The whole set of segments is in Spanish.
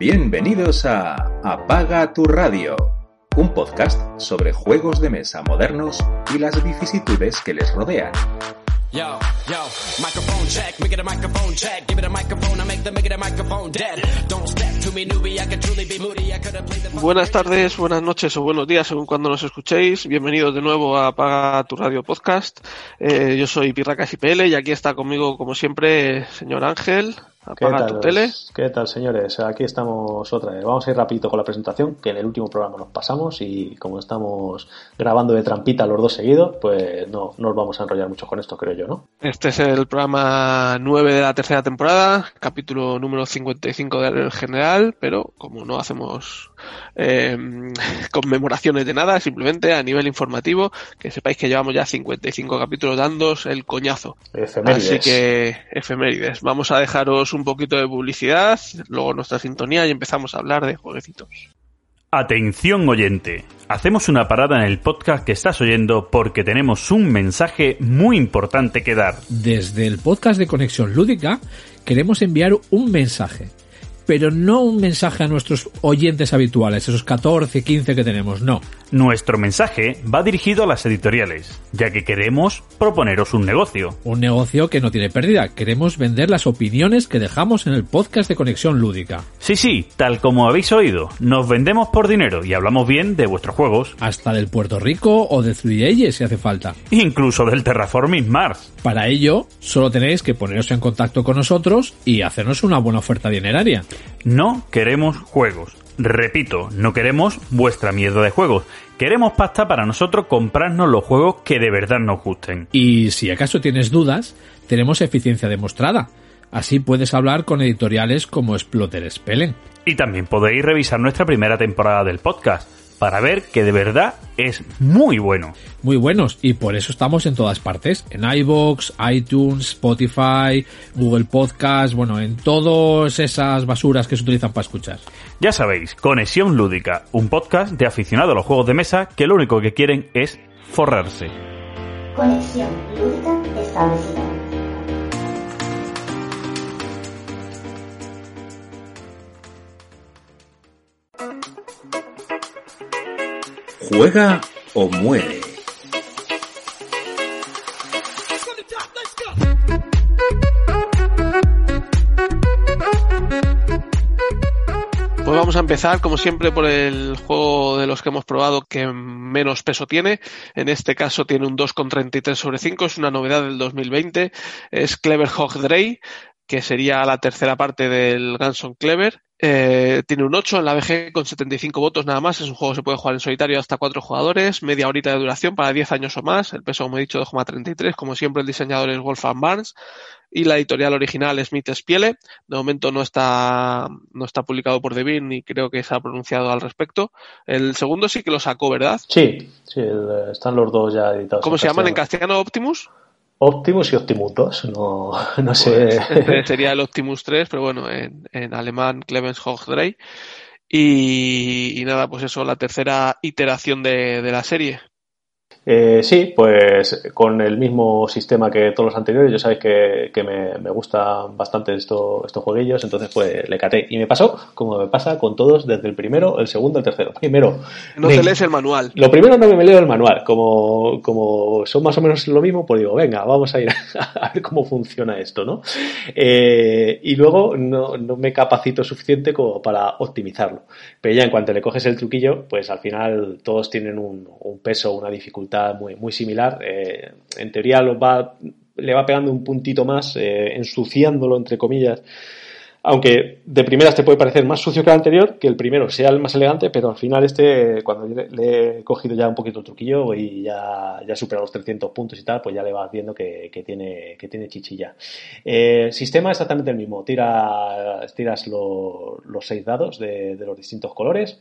Bienvenidos a Apaga tu radio, un podcast sobre juegos de mesa modernos y las vicisitudes que les rodean. Yo, yo, microphone check, make it a microphone check, give it a microphone, I make the make it a microphone dead. Don't step to me, newbie, I could truly be moody, I could have played the Buenas tardes, buenas noches o buenos días según cuando nos escuchéis. Bienvenidos de nuevo a Apaga tu Radio Podcast. Eh, yo soy Pirracas IPL y aquí está conmigo, como siempre, señor Ángel. ¿Qué Apaga tal, tu tele. ¿Qué tal, señores? Aquí estamos otra vez. Vamos a ir rapidito con la presentación, que en el último programa nos pasamos y como estamos grabando de trampita los dos seguidos, pues no, no nos vamos a enrollar mucho con esto, creo yo, ¿no? Este es el programa 9 de la tercera temporada, capítulo número 55 del general, pero como no hacemos eh, conmemoraciones de nada, simplemente a nivel informativo, que sepáis que llevamos ya 55 capítulos dándos el coñazo. Efemérides. Así que, efemérides. Vamos a dejaros un poquito de publicidad, luego nuestra sintonía y empezamos a hablar de jueguecitos. Atención oyente, hacemos una parada en el podcast que estás oyendo porque tenemos un mensaje muy importante que dar. Desde el podcast de Conexión Lúdica queremos enviar un mensaje, pero no un mensaje a nuestros oyentes habituales, esos 14, 15 que tenemos, no. Nuestro mensaje va dirigido a las editoriales, ya que queremos proponeros un negocio. Un negocio que no tiene pérdida, queremos vender las opiniones que dejamos en el podcast de Conexión Lúdica. Sí, sí, tal como habéis oído, nos vendemos por dinero y hablamos bien de vuestros juegos, Hasta del Puerto Rico o de 3 si hace falta. incluso del Terraforming Mars. Para ello, solo tenéis que poneros en contacto con nosotros y hacernos una buena oferta dineraria. No queremos juegos. Repito, no queremos vuestra mierda de juegos. Queremos pasta para nosotros comprarnos los juegos que de verdad nos gusten. Y si acaso tienes dudas, tenemos eficiencia demostrada. Así puedes hablar con editoriales como Splotter Spellen. Y también podéis revisar nuestra primera temporada del podcast para ver que de verdad es muy bueno. Muy buenos y por eso estamos en todas partes, en iBox, iTunes, Spotify, Google Podcast, bueno, en todas esas basuras que se utilizan para escuchar. Ya sabéis, Conexión Lúdica, un podcast de aficionados a los juegos de mesa que lo único que quieren es forrarse. Conexión lúdica establecida. Juega o muere. Pues vamos a empezar, como siempre, por el juego de los que hemos probado que menos peso tiene. En este caso tiene un 2,33 sobre 5, es una novedad del 2020. Es Clever Hog Dray, que sería la tercera parte del Ganson Clever. Eh, tiene un 8 en la BG con 75 votos nada más. Es un juego que se puede jugar en solitario hasta 4 jugadores, media horita de duración para 10 años o más. El peso, como he dicho, 2,33. Como siempre, el diseñador es Wolfgang Barnes y la editorial original Smith Spiele. De momento no está, no está publicado por Devin ni creo que se ha pronunciado al respecto. El segundo sí que lo sacó, ¿verdad? Sí, sí, el- están los dos ya editados. ¿Cómo se llaman en castellano? Optimus. Optimus y Optimus 2, no, no sé. Este sería el Optimus 3, pero bueno, en, en alemán Clemens Hochdrey. Y, y nada, pues eso, la tercera iteración de, de la serie. Eh, sí, pues con el mismo sistema que todos los anteriores, ya sabéis que, que me, me gustan bastante esto- estos jueguillos, entonces pues le caté. Y me pasó, como me pasa con todos, desde el primero, el segundo, el tercero. Primero, No me- te lees el manual. lo primero no me leo el manual, como, como son más o menos lo mismo, pues digo, venga, vamos a ir a ver cómo funciona esto, ¿no? Eh, y luego no, no me capacito suficiente como para optimizarlo. Pero ya en cuanto le coges el truquillo, pues al final todos tienen un, un peso, una dificultad muy, muy similar. Eh, en teoría lo va, le va pegando un puntito más, eh, ensuciándolo, entre comillas, Aunque de primeras te puede parecer más sucio que el anterior, que el primero sea el más elegante, pero al final este, cuando le, he cogido ya un poquito el truquillo y ya, ya he superado los 300 puntos y tal, pues ya le vas viendo que, tiene, que tiene chichilla. Eh, sistema exactamente el mismo. Tira, tiras lo- los seis dados de los distintos colores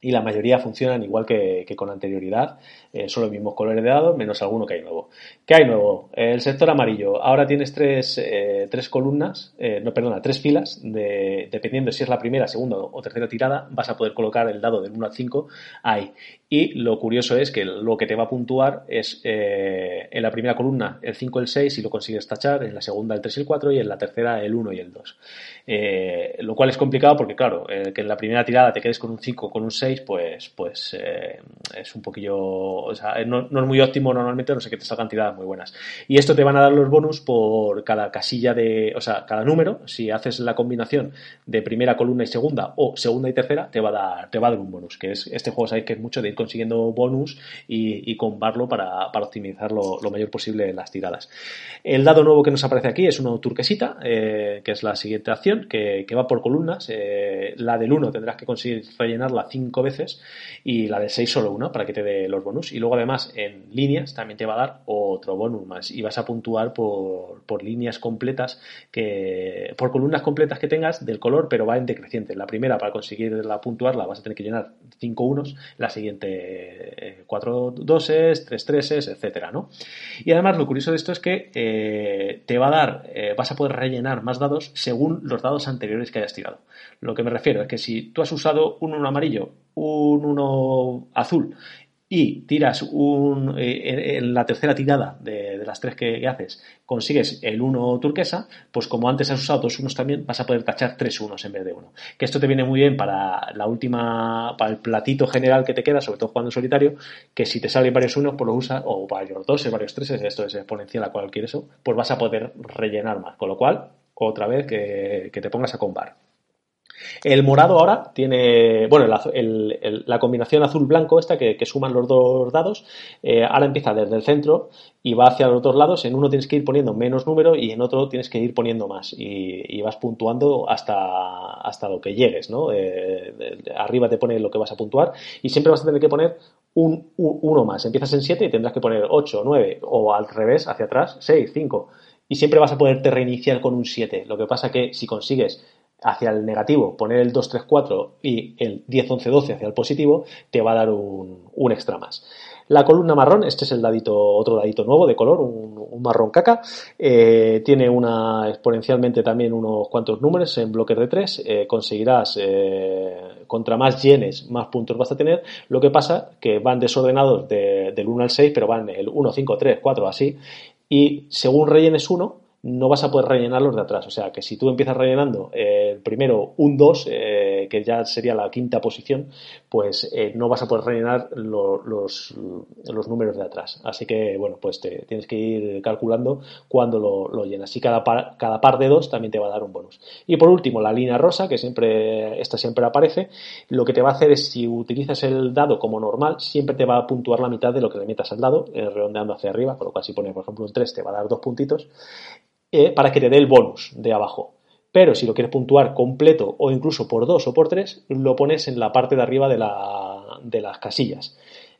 y la mayoría funcionan igual que, con anterioridad, eh, son los mismos colores de dados, menos alguno que hay nuevo. ¿Qué hay nuevo? El sector amarillo. Ahora tienes tres, eh, tres columnas, eh, no, perdona, tres filas, de, dependiendo si es la primera, segunda o tercera tirada, vas a poder colocar el dado del 1 al 5 ahí. Y lo curioso es que lo que te va a puntuar es eh, en la primera columna el 5 y el 6 si lo consigues tachar, en la segunda el 3 y el 4 y en la tercera el 1 y el 2. Eh, lo cual es complicado porque, claro, eh, que en la primera tirada te quedes con un 5 o con un 6, pues, pues eh, es un poquillo. O sea, no, es muy óptimo normalmente, no sé que te salgan tiradas muy buenas. Y esto te van a dar los bonus por cada casilla de. O sea, cada número. Si haces la combinación de primera columna y segunda, o segunda y tercera, te va a dar, te va a dar un bonus. Que es este juego, sabéis que es mucho de consiguiendo bonus y, y para, para optimizar lo, mayor posible las tiradas. El dado nuevo que nos aparece aquí es uno turquesita, eh, que es la siguiente acción, que, va por columnas. Eh, la del 1 tendrás que conseguir rellenarla 5 veces y la del 6 solo una para que te dé los bonus. Y luego además en líneas también te va a dar otro bonus más y vas a puntuar por, por líneas completas, que por columnas completas que tengas del color, pero va en decreciente. La primera para conseguirla puntuarla vas a tener que llenar 5 unos, la siguiente 4 doses, 3 treses, etcétera, ¿no? Y además lo curioso de esto es que eh, te va a dar, eh, vas a poder rellenar más dados según los dados anteriores que hayas tirado. Lo que me refiero es que si tú has usado un 1 amarillo, un 1 azul y tiras un, eh, en la tercera tirada de, de las tres que, haces, consigues el 1 turquesa, pues como antes has usado dos unos también, vas a poder tachar tres unos en vez de uno. Que esto te viene muy bien para la última, para el platito general que te queda, sobre todo jugando en solitario, que si te salen varios unos, pues lo usas, o varios doses, varios treses, esto es exponencial a cualquier eso, pues vas a poder rellenar más. Con lo cual, otra vez que, que te pongas a combar. El morado ahora tiene, bueno, la combinación azul-blanco esta que, suman los dos dados, eh, ahora empieza desde el centro y va hacia los dos lados. En uno tienes que ir poniendo menos número y en otro tienes que ir poniendo más y, vas puntuando hasta, hasta lo que llegues, ¿no? Eh, arriba te pone lo que vas a puntuar y siempre vas a tener que poner un, un uno más. Empiezas en 7 y tendrás que poner 8, 9 o al revés, hacia atrás, 6, 5 y siempre vas a poderte reiniciar con un 7. Lo que pasa que si consigues hacia el negativo, poner el 2, 3, 4 y el 10, 11, 12 hacia el positivo, te va a dar un, un extra más. La columna marrón, este es el dadito, otro dadito nuevo de color, un, un marrón caca. Eh, tiene una exponencialmente también unos cuantos números en bloques de 3. Eh, conseguirás, eh, contra más llenes, más puntos vas a tener. Lo que pasa que van desordenados de, del 1 al 6, pero van el 1, 5, 3, 4, así. Y según rellenes uno, no vas a poder rellenar los de atrás. O sea, que si tú empiezas rellenando eh, primero un 2, eh, que ya sería la quinta posición, pues eh, no vas a poder rellenar lo, los, los, números de atrás. Así que, bueno, pues te tienes que ir calculando cuándo lo, lo llenas. Y cada par, cada par de dos también te va a dar un bonus. Y por último, la línea rosa, que siempre, esta siempre aparece, lo que te va a hacer es, si utilizas el dado como normal, siempre te va a puntuar la mitad de lo que le metas al dado, redondeando hacia arriba, con lo cual si pones, por ejemplo, un 3, te va a dar dos puntitos eh, para que te dé el bonus de abajo. Pero si lo quieres puntuar completo o incluso por 2 o por 3, lo pones en la parte de arriba de, la, de, las casillas.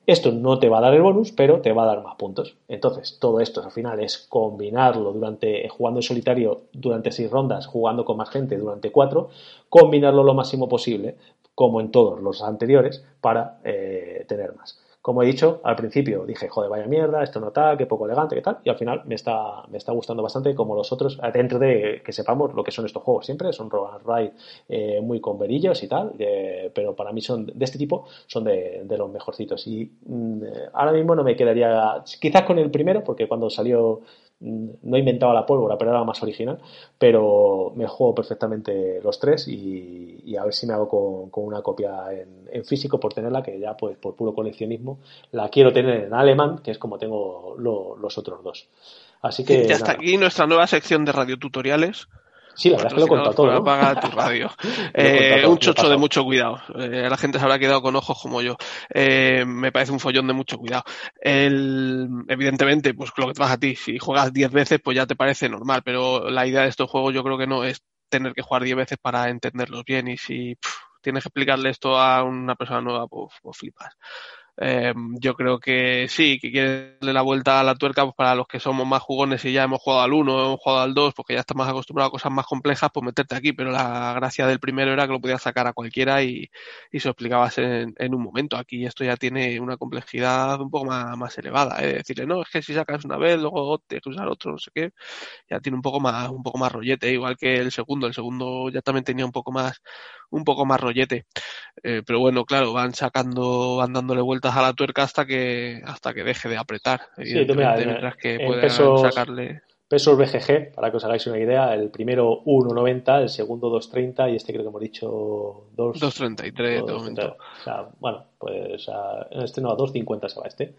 Esto no te va a dar el bonus, pero te va a dar más puntos. Entonces, todo esto al final es combinarlo durante jugando en solitario durante 6 rondas, jugando con más gente durante 4, combinarlo lo máximo posible, como en todos los anteriores, para eh, tener más. Como he dicho al principio, dije, joder, vaya mierda, esto no tal, qué poco elegante, qué tal, y al final me está, me está gustando bastante como los otros, dentro de que sepamos lo que son estos juegos siempre, son roll and ride eh, muy con verillos y tal, eh, pero para mí son de este tipo, son de, de los mejorcitos. Y mm, ahora mismo no me quedaría, quizás con el primero, porque cuando salió no inventaba la pólvora, pero era más original, pero me juego perfectamente los tres y, y a ver si me hago con, con una copia en, en, físico por tenerla, que ya pues por puro coleccionismo la quiero tener en alemán, que es como tengo lo, los otros dos. Así que... Ya está aquí nuestra nueva sección de radiotutoriales. Sí, la verdad es que lo he contado todo. ¿no? Apaga tu radio. eh, un chocho de mucho cuidado. Eh, la gente se habrá quedado con ojos como yo. Eh, me parece un follón de mucho cuidado. El, evidentemente, pues lo que te vas a ti, si juegas 10 veces, pues ya te parece normal, pero la idea de estos juegos yo creo que no es tener que jugar 10 veces para entenderlos bien y si tienes que explicarle esto a una persona nueva, pues, pues flipas. Eh, yo creo que sí, que quiere darle la vuelta a la tuerca pues para los que somos más jugones y ya hemos jugado al 1, hemos jugado al 2, porque ya estás más acostumbrado a cosas más complejas, pues meterte aquí. Pero la gracia del primero era que lo podías sacar a cualquiera y, y se explicabas en, en, un momento. Aquí esto ya tiene una complejidad un poco más, más elevada. ¿eh? Decirle, no, es que si sacas una vez, luego tienes que usar otro, no sé qué, ya tiene un poco más, un poco más rollete, igual que el segundo. El segundo ya también tenía un poco más, un poco más rollete. Eh, pero bueno, claro, van sacando, van dándole vueltas a la tuerca hasta que hasta que deje de apretar. Sí, tú mira, mientras que en puedan pesos, sacarle. pesos BGG, para que os hagáis una idea, el primero 1,90, el segundo 2,30 y este creo que hemos dicho 2, 2.33 de 2,30. momento. O sea, bueno, pues a, este no, a 2,50 se va este.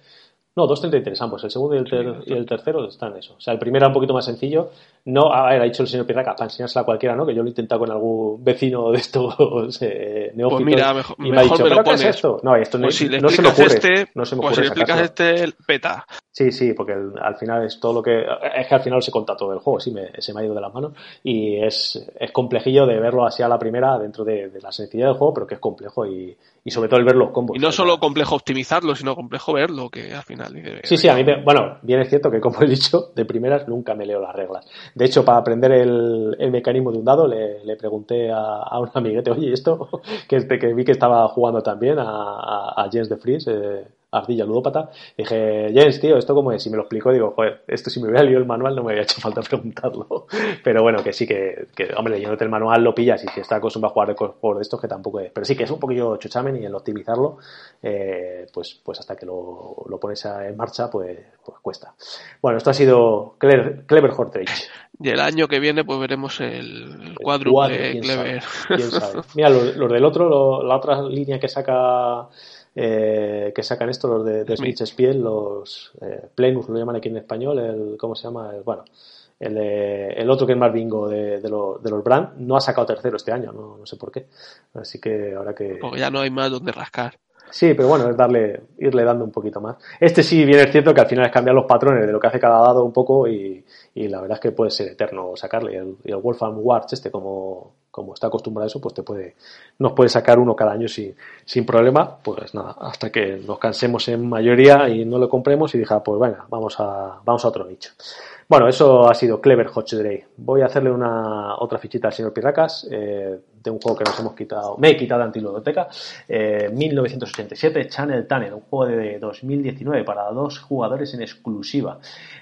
No, 2.33 ambos, el segundo y el, ter- y el tercero están en eso. O sea, el primero era un poquito más sencillo. No, a ver, ha dicho el señor Pirraca, para enseñársela a cualquiera, ¿no? Que yo lo he intentado con algún vecino de estos eh, neófitos. Pues mira, mejor, y me ha mejor dicho, me lo ¿pero qué es pones. esto? No, esto no, Pues si le no se me ocurre. este, no se me pues si ocurre le explicas este, el peta. Sí, sí, porque el- al final es todo lo que. Es que al final se conta todo el juego, sí, me- se me ha ido de las manos. Y es, es complejillo de verlo así a la primera dentro de, de la sencillez del juego, pero que es complejo y, y sobre todo el ver los combos. Y no solo complejo optimizarlo, sino complejo verlo, que al final Sí, sí, a mí, me- bueno, bien es cierto que como he dicho, de primeras nunca me leo las reglas. De hecho, para aprender el, el mecanismo de un dado, le, le pregunté a, a un amiguete, oye, ¿y esto? Que, este, que vi que estaba jugando también a, a, a Jens de Fries, eh, Ardilla Ludópata. Dije, Jens, tío, ¿esto cómo es? Y me lo explicó, digo, joder, esto si me hubiera leído el manual no me había hecho falta preguntarlo. Pero bueno, que sí, que, que hombre, leyéndote el manual lo pillas y si está acostumbrado a jugar de juegos de estos, que tampoco es. Pero sí que es un poquillo chuchamen y el optimizarlo, eh, pues, pues hasta que lo, lo pones en marcha, pues, pues cuesta. Bueno, esto ha sido Clever, Clever Hortrage. Y el año que viene, pues veremos el, el cuadro, quién Clever. sabe, quién sabe. Mira, los, los del otro, lo- la otra línea que saca eh, que sacan esto, los de, de Smith. Spiel, los eh, Plenus lo llaman aquí en español, el ¿cómo se llama? El, bueno, el, el otro que es más bingo de, de, los- de los Brand no ha sacado tercero este año, no, no sé por qué. Así que ahora que Porque ya no hay más donde rascar. Sí, pero bueno, es darle, irle dando un poquito más. Este sí, bien es cierto que al final es cambiar los patrones de lo que hace cada dado un poco y, y la verdad es que puede ser eterno sacarle. Y el, y el Wolfram Warts, este, como, como está acostumbrado a eso, pues te puede, nos puede sacar uno cada año sin, sin problema. Pues nada, hasta que nos cansemos en mayoría y no lo compremos y dije, ah, pues venga, vamos a, vamos a otro nicho. Bueno, eso ha sido Clever Hot Dre. Voy a hacerle una otra fichita al señor Pirracas eh, de un juego que nos hemos quitado, me he quitado de Antiludoteca, eh, 1987, Channel Tunnel, un juego de 2019 para dos jugadores en exclusiva,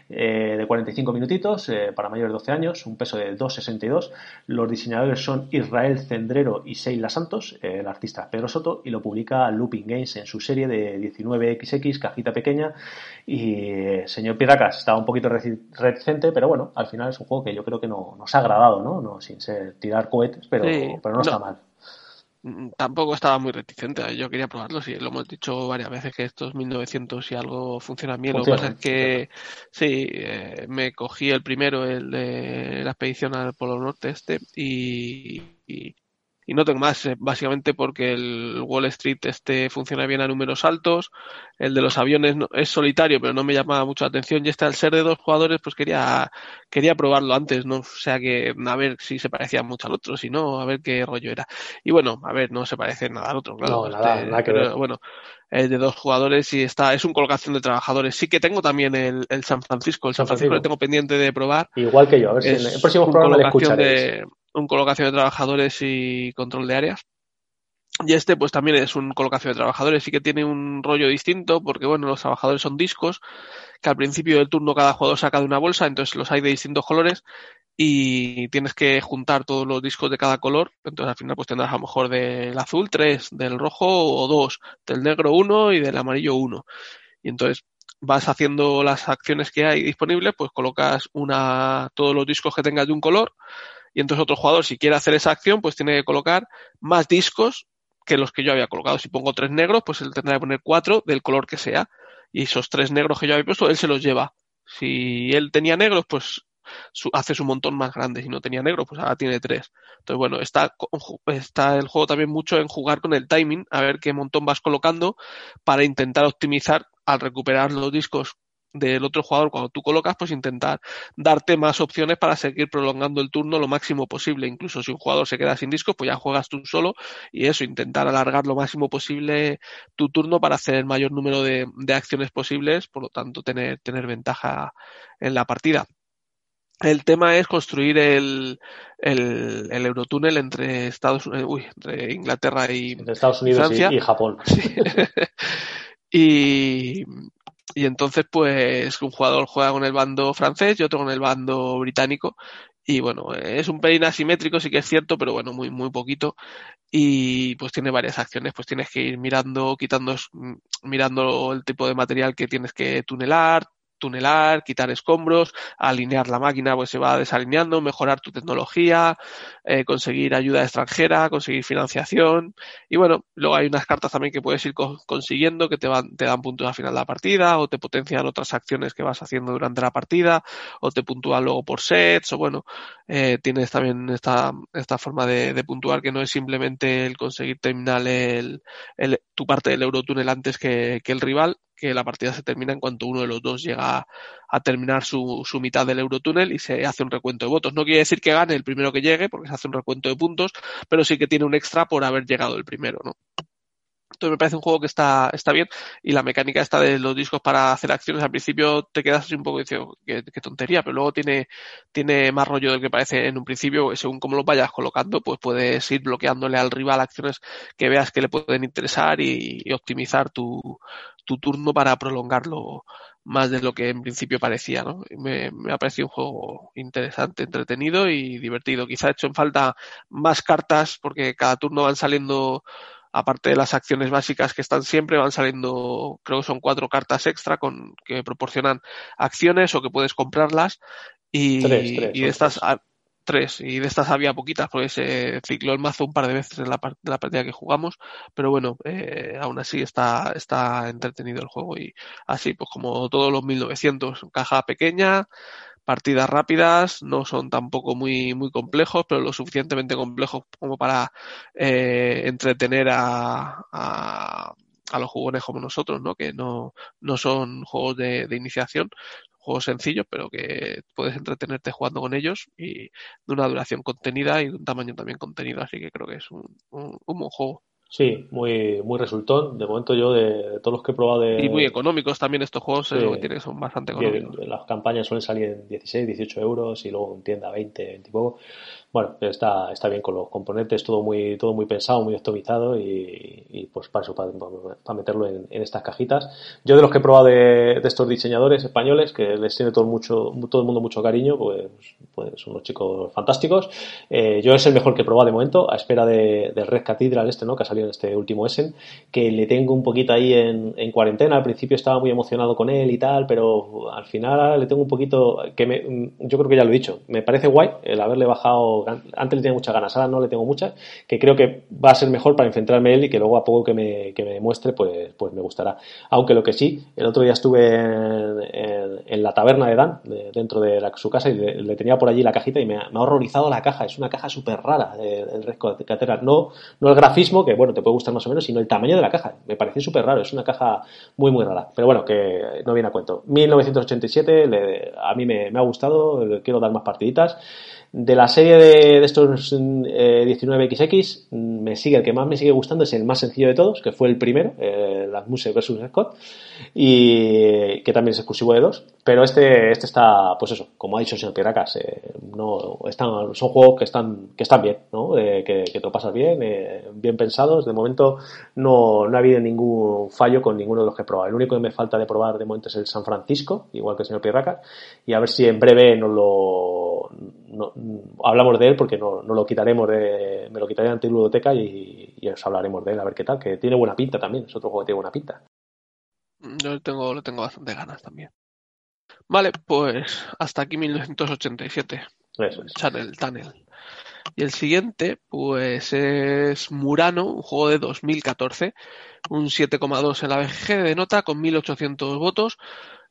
eh, de 45 minutitos eh, para mayores de 12 años, un peso de 2,62. Los diseñadores son Israel Cendrero y Seila Santos, eh, el artista Pedro Soto, y lo publica Looping Games en su serie de 19XX, cajita pequeña. Y eh, señor Pirracas estaba un poquito reticente, pero bueno, al final es un juego que yo creo que no, nos ha agradado, ¿no? no sin ser tirar cohetes, pero, Sí, pero no, no. está mal. Mm, Tampoco estaba muy reticente, yo quería probarlo, sí, lo hemos dicho varias veces que estos 1900 y algo funcionan bien, lo que pasa es que sí, eh, me cogí el primero, el de la expedición al Polo Norte este, y, y, y no tengo más, eh, básicamente porque el Wall Street este funciona bien a números altos, el de los aviones no- es solitario, pero no me llama mucho la atención, y este al ser de dos jugadores, pues quería, quería probarlo antes, ¿no? O sea que a ver si se parecía mucho al otro, si no, a ver qué rollo era. Y bueno, a ver, no se parece nada al otro, claro. No, nada, este, nada que pero ver. bueno, es de dos jugadores y está, es un colocación de trabajadores. Sí que tengo también el, el San Francisco, el San San Francisco lo Francisco. tengo pendiente de probar. Igual que yo, a ver si en el próximo programa le escucharéis. de, un colocación de trabajadores y control de áreas. Y este pues también es un colocación de trabajadores, sí que tiene un rollo distinto porque bueno, los trabajadores son discos que al principio del turno cada jugador saca de una bolsa, entonces los hay de distintos colores y tienes que juntar todos los discos de cada color, entonces al final pues tendrás a lo mejor del azul tres, del rojo o dos, del negro uno y del amarillo uno. Y entonces vas haciendo las acciones que hay disponibles, pues colocas una, todos los discos que tengas de un color y entonces otro jugador si quiere hacer esa acción pues tiene que colocar más discos que los que yo había colocado. Si pongo tres negros, pues él tendrá que poner cuatro del color que sea. Y esos tres negros que yo había puesto, él se los lleva. Si él tenía negros, pues su, hace su montón más grande. Si no tenía negros, pues ahora tiene tres. Entonces, bueno, está, está el juego también mucho en jugar con el timing, a ver qué montón vas colocando para intentar optimizar al recuperar los discos del otro jugador cuando tú colocas, pues intentar darte más opciones para seguir prolongando el turno lo máximo posible. Incluso si un jugador se queda sin discos, pues ya juegas tú solo y eso, intentar alargar lo máximo posible tu turno para hacer el mayor número de, de acciones posibles, por lo tanto tener, tener ventaja en la partida. El tema es construir el, el, el Eurotúnel entre Estados uy, entre Inglaterra y entre Estados Unidos Francia. y, y Japón. Sí. y, y entonces, pues, un jugador juega con el bando francés y otro con el bando británico. Y bueno, es un pelín asimétrico, sí que es cierto, pero bueno, muy, muy poquito. Y pues tiene varias acciones, pues tienes que ir mirando, quitando, mirando el tipo de material que tienes que tunelar, tunelar, quitar escombros, alinear la máquina, pues se va desalineando, mejorar tu tecnología, eh, conseguir ayuda extranjera, conseguir financiación. Y bueno, luego hay unas cartas también que puedes ir co consiguiendo que te, van, te dan puntos al final de la partida, o te potencian otras acciones que vas haciendo durante la partida, o te puntúan luego por sets, o bueno, eh, tienes también esta, esta forma de, puntuar que no es simplemente el conseguir terminar el, el, tu parte del Eurotúnel antes que el rival, que la partida se termina en cuanto uno de los dos llega a terminar su, su, mitad del Eurotúnel y se hace un recuento de votos. No quiere decir que gane el primero que llegue, porque se hace un recuento de puntos, pero sí que tiene un extra por haber llegado el primero, ¿no? Entonces me parece un juego que está, está bien y la mecánica esta de los discos para hacer acciones al principio te quedas así un poco diciendo qué, qué tontería, pero luego tiene, tiene más rollo del que parece en un principio, según cómo lo vayas colocando, pues puedes ir bloqueándole al rival acciones que veas que le pueden interesar y optimizar tu, tu turno para prolongarlo más de lo que en principio parecía, ¿no? Me, me, ha parecido un juego interesante, entretenido y divertido. Quizá he hecho en falta más cartas porque cada turno van saliendo aparte de las acciones básicas que están siempre, van saliendo, creo que son cuatro cartas extra con que proporcionan acciones o que puedes comprarlas. Y, tres, tres, y de estas tres. Tres. y de estas había poquitas porque se cicló el mazo un par de veces en la, la partida que jugamos, pero bueno, eh, aún así está, está entretenido el juego y así pues como todos los 1900, caja pequeña, partidas rápidas, no son tampoco muy, muy complejos, pero lo suficientemente complejos como para eh, entretener a, a, a, los jugones como nosotros, ¿no? Que no, no son juegos de, iniciación, juegos sencillos, pero que puedes entretenerte jugando con ellos y de una duración contenida y de un tamaño también contenido, así que creo que es un, un, un buen juego. Sí, muy, muy resultón. De momento yo, de, de, todos los que he probado de... Y muy económicos también estos juegos, sí. es lo que tiene, son bastante económicos. Las campañas suelen salir en 16, 18 euros y luego en tienda 20, 20 y poco. Bueno, está, está bien con los componentes, todo muy, todo muy pensado, muy optimizado y, pues para eso, para, para meterlo en, estas cajitas. Yo de los que he probado de, de, estos diseñadores españoles, que les tiene todo, mucho, todo el mundo mucho cariño, pues, pues son unos chicos fantásticos. Eh, yo es el mejor que he probado de momento, a espera de, del Red Cathedral este, ¿no? Que ha salido en este último Essen, que le tengo un poquito ahí en, en cuarentena. Al principio estaba muy emocionado con él y tal, pero al final le tengo un poquito, que me, yo creo que ya lo he dicho, me parece guay el haberle bajado antes le tenía muchas ganas, ahora no le tengo muchas, que creo que va a ser mejor para enfrentarme él y que luego a poco que me, que me demuestre, pues, pues me gustará. Aunque lo que sí, el otro día estuve en, la taberna de Dan, de, dentro de la, su casa, y le, tenía por allí la cajita y me ha, horrorizado la caja, es una caja súper rara del Resco de Catedral. No, no el grafismo, que bueno, te puede gustar más o menos, sino el tamaño de la caja. Me pareció súper raro, es una caja muy, muy rara. Pero bueno, que no viene a cuento. 1987, le, a mí me, me ha gustado, quiero dar más partiditas. De la serie de, estos eh, 19XX, me sigue, el que más me sigue gustando es el más sencillo de todos, que fue el primero, eh, las Muse vs. Scott, y que también es exclusivo de dos. Pero este, este está, pues eso, como ha dicho el señor Piracas, eh, no, están, son juegos que están, que están bien, ¿no? Eh, que, te lo pasas bien, eh, bien pensados. De momento no, no ha habido ningún fallo con ninguno de los que he probado. El único que me falta de probar de momento es el San Francisco, igual que el señor Piracas, y a ver si en breve nos lo, no, hablamos de él porque no, no, lo quitaremos de, me lo quitaré de la biblioteca y, y, os hablaremos de él a ver qué tal, que tiene buena pinta también, es otro juego que tiene buena pinta. Yo lo tengo, lo tengo bastante ganas también. Vale, pues hasta aquí 1987. Eso es. Channel Tunnel. Y el siguiente, pues es Murano, un juego de 2014, un 7,2 en la BGG de nota con 1800 votos,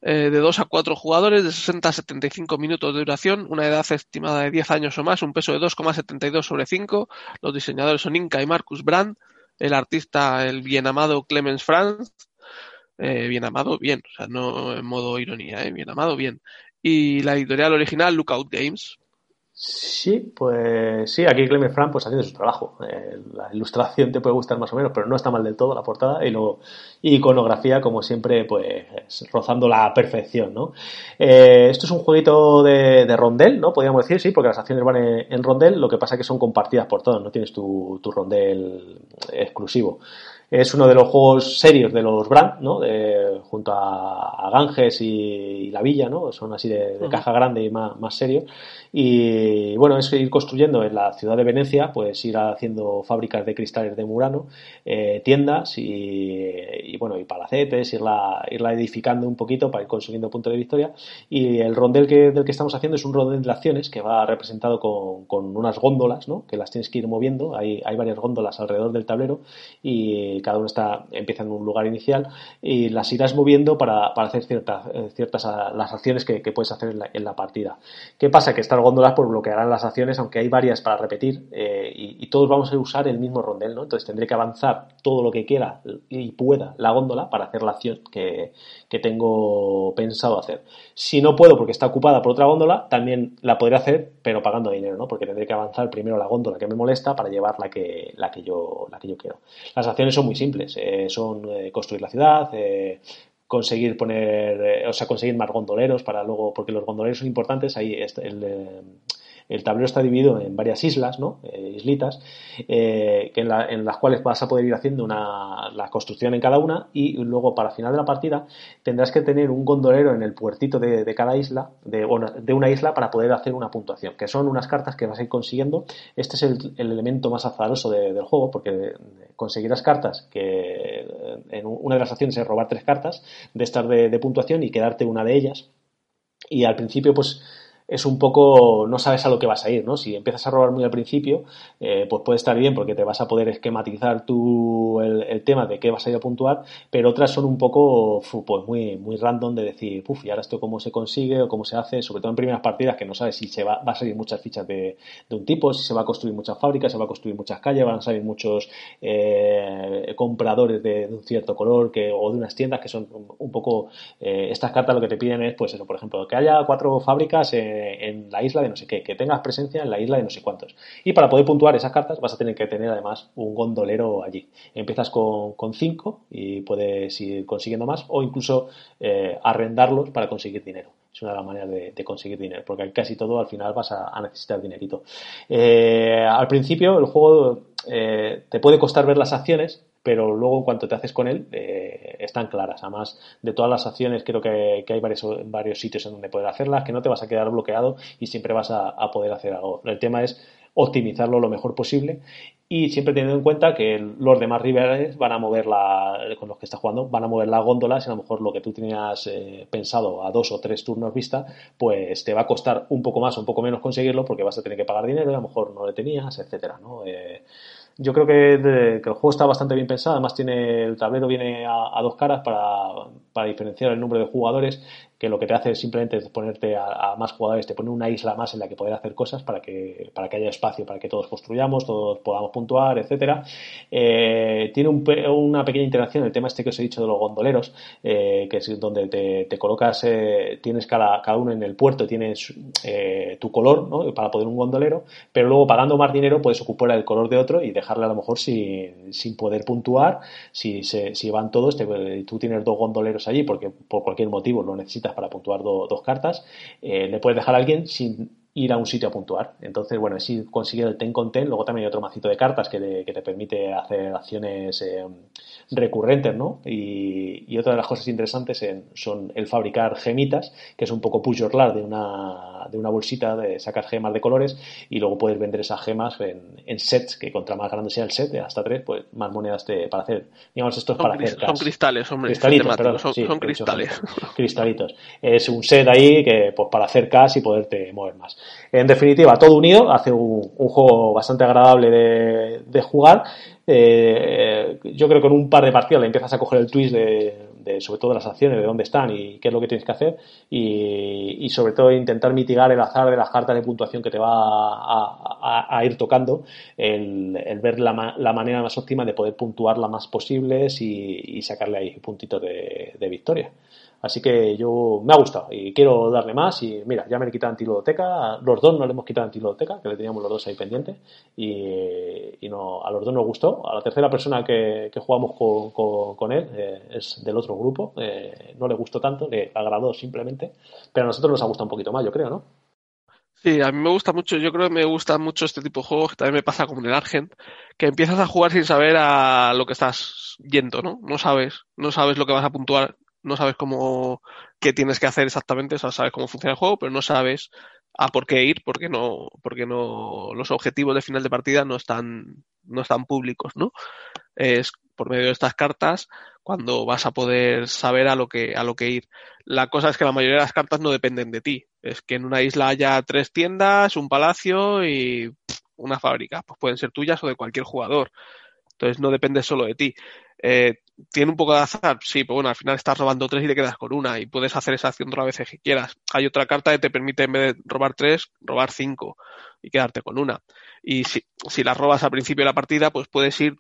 eh, de 2 a 4 jugadores, de 60 a 75 minutos de duración, una edad estimada de 10 años o más, un peso de 2,72 sobre 5. Los diseñadores son Inca y Marcus Brand, el artista, el bien amado Clemens Franz, eh, bien amado, bien, o sea, no en modo ironía, ¿eh? bien amado, bien. Y la editorial original, Lookout Games. Sí, pues sí, aquí Clement Frank pues haciendo su trabajo. Eh, la ilustración te puede gustar más o menos, pero no está mal del todo la portada y luego iconografía como siempre pues rozando la perfección, ¿no? Eh, esto es un jueguito de, de, rondel, ¿no? Podríamos decir, sí, porque las acciones van en, en rondel, lo que pasa es que son compartidas por todos, no tienes tu, tu rondel exclusivo. Es uno de los juegos serios de los Brand, ¿no? De, junto a, a Ganges y, y, La Villa, ¿no? Son así de, de caja grande y más, más serios. Y bueno, es ir construyendo en la ciudad de Venecia, pues ir haciendo fábricas de cristales de Murano, eh, tiendas y, y, bueno, y palacetes, irla, irla edificando un poquito para ir consiguiendo puntos de victoria. Y el rondel que, del que estamos haciendo es un rondel de acciones que va representado con, con unas góndolas, ¿no? Que las tienes que ir moviendo. Hay, hay varias góndolas alrededor del tablero y cada uno está, empieza en un lugar inicial y las irás moviendo para, para hacer ciertas, ciertas las acciones que, puedes hacer en la, partida. ¿Qué pasa? Que estas góndolas pues bloquearán las acciones, aunque hay varias para repetir eh, y, y, todos vamos a usar el mismo rondel, ¿no? Entonces tendré que avanzar todo lo que quiera y pueda la góndola para hacer la acción que, que tengo pensado hacer. Si no puedo porque está ocupada por otra góndola, también la podré hacer, pero pagando dinero, ¿no? Porque tendré que avanzar primero la góndola que me molesta para llevar la que, la que, yo, la que yo quiero. Las acciones son muy simples, eh, son eh, construir la ciudad, eh, conseguir poner, o sea, conseguir más gondoleros para luego, porque los gondoleros son importantes, ahí el, el, tablero está dividido en varias islas, ¿no? Eh, islitas, eh, en, la, en, las cuales vas a poder ir haciendo una, la construcción en cada una y luego para final de la partida tendrás que tener un gondolero en el puertito de, de cada isla, de, de, una isla para poder hacer una puntuación, que son unas cartas que vas a ir consiguiendo. Este es el, el elemento más azaroso de, del juego, porque conseguirás cartas que en una de las acciones es robar tres cartas de estas de puntuación y quedarte una de ellas. Y al principio, pues es un poco, no sabes a lo que vas a ir, ¿no? Si empiezas a robar muy al principio, eh, pues puede estar bien porque te vas a poder esquematizar tú el, el, tema de qué vas a ir a puntuar, pero otras son un poco, pues muy, muy random de decir, puf, y ahora esto cómo se consigue o cómo se hace, sobre todo en primeras partidas que no sabes si se va, va a salir muchas fichas de, de, un tipo, si se va a construir muchas fábricas, se va a construir muchas calles, van a salir muchos eh, compradores de, de, un cierto color que, o de unas tiendas que son un, un poco, eh, estas cartas lo que te piden es, pues eso, por ejemplo, que haya cuatro fábricas en en la isla de no sé qué, que tengas presencia en la isla de no sé cuántos. Y para poder puntuar esas cartas vas a tener que tener además un gondolero allí. Empiezas con, con cinco y puedes ir consiguiendo más o incluso eh, arrendarlos para conseguir dinero. Es una de las maneras de, conseguir dinero, porque casi todo al final vas a, necesitar dinerito. Eh, al principio el juego eh, te puede costar ver las acciones, pero luego en cuanto te haces con él eh, están claras. Además de todas las acciones creo que, hay varios, sitios en donde poder hacerlas, que no te vas a quedar bloqueado y siempre vas a, poder hacer algo. El tema es optimizarlo lo mejor posible y siempre teniendo en cuenta que los demás rivales van a mover la, con los que estás jugando, van a mover las góndolas y a lo mejor lo que tú tenías eh, pensado a dos o tres turnos vista, pues te va a costar un poco más o un poco menos conseguirlo porque vas a tener que pagar dinero y a lo mejor no le tenías, etcétera, ¿no? Eh, yo creo que, de, que, el juego está bastante bien pensado. Además, tiene el tablero viene a, a dos caras para, para, diferenciar el número de jugadores que lo que te hace es simplemente ponerte a, más jugadores, te pone una isla más en la que poder hacer cosas para que, para que haya espacio, para que todos construyamos, todos podamos puntuar, etcétera. Eh, tiene un, una pequeña interacción el tema este que os he dicho de los gondoleros, eh, que es donde te, colocas, eh, tienes cada, cada, uno en el puerto, tienes tu color ¿no? para poder un gondolero, pero luego pagando más dinero puedes ocupar el color de otro y dejarle a lo mejor sin, sin poder puntuar, si, se, si van todos, te, tú tienes dos gondoleros allí porque por cualquier motivo lo necesitas para puntuar do, dos cartas, eh, le puedes dejar a alguien sin ir a un sitio a puntuar. Entonces, bueno, si consigues el ten con ten, luego también hay otro macito de cartas que, de, que te permite hacer acciones eh, recurrentes, ¿no? Y, y, otra de las cosas interesantes en, son el fabricar gemitas, que es un poco push your luck de una, de una bolsita, de sacar gemas de colores y luego puedes vender esas gemas en, en sets, que contra más grande sea el set, de hasta tres, pues más monedas te, para hacer, digamos, esto es para hacer Son cristales, hombre. Cristalitos, perdón, son, sí, son cristales. cristalitos. Es un set ahí que, pues para hacer cash y poderte mover más. En definitiva, todo unido, hace un, juego bastante agradable de, jugar eh, yo creo que con un par de partidas le empiezas a coger el twist de, sobre todo las acciones, de dónde están y qué es lo que tienes que hacer y, sobre todo intentar mitigar el azar de las cartas de puntuación que te va a, a, ir tocando, el, ver la, la, manera más óptima de poder puntuar la más posibles y, sacarle ahí puntitos de victoria. Así que yo me ha gustado y quiero darle más. Y mira, ya me he quitado Antilodoteca. Los dos no le hemos quitado Antilodoteca, que le teníamos los dos ahí pendientes. Y, no, a los dos nos gustó. A la tercera persona que, jugamos con, con, con él eh, es del otro grupo. Eh, no le gustó tanto, le agradó simplemente. Pero a nosotros nos ha gustado un poquito más, yo creo, ¿no? Sí, a mí me gusta mucho, yo creo que me gusta mucho este tipo de juegos, que también me pasa como en el Argent, que empiezas a jugar sin saber a lo que estás yendo, ¿no? No sabes, no sabes lo que vas a puntuar, no sabes cómo, qué tienes que hacer exactamente, o sea, sabes cómo funciona el juego, pero no sabes a por qué ir, porque no, porque no, los objetivos de final de partida no están, no están públicos, ¿no? Es por medio de estas cartas cuando vas a poder saber a lo que, a lo que ir. La cosa es que la mayoría de las cartas no dependen de ti. Es que en una isla haya tres tiendas, un palacio y una fábrica. Pues pueden ser tuyas o de cualquier jugador. Entonces no depende solo de ti. Eh, tiene un poco de azar, sí, pero bueno, al final estás robando tres y te quedas con una y puedes hacer esa acción todas las veces que quieras. Hay otra carta que te permite en vez de robar tres, robar cinco y quedarte con una. Y si, si las robas al principio de la partida, pues puedes ir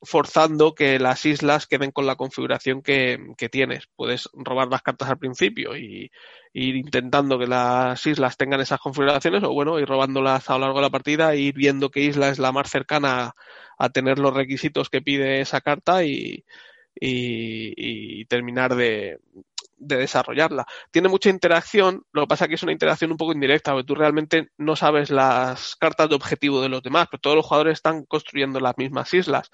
forzando que las islas queden con la configuración que, que tienes. Puedes robar las cartas al principio y, ir intentando que las islas tengan esas configuraciones o bueno, ir robándolas a lo largo de la partida e ir viendo qué isla es la más cercana a, a tener los requisitos que pide esa carta y, y, y terminar de, de, desarrollarla. Tiene mucha interacción, lo que pasa que es una interacción un poco indirecta, porque tú realmente no sabes las cartas de objetivo de los demás, pero todos los jugadores están construyendo las mismas islas.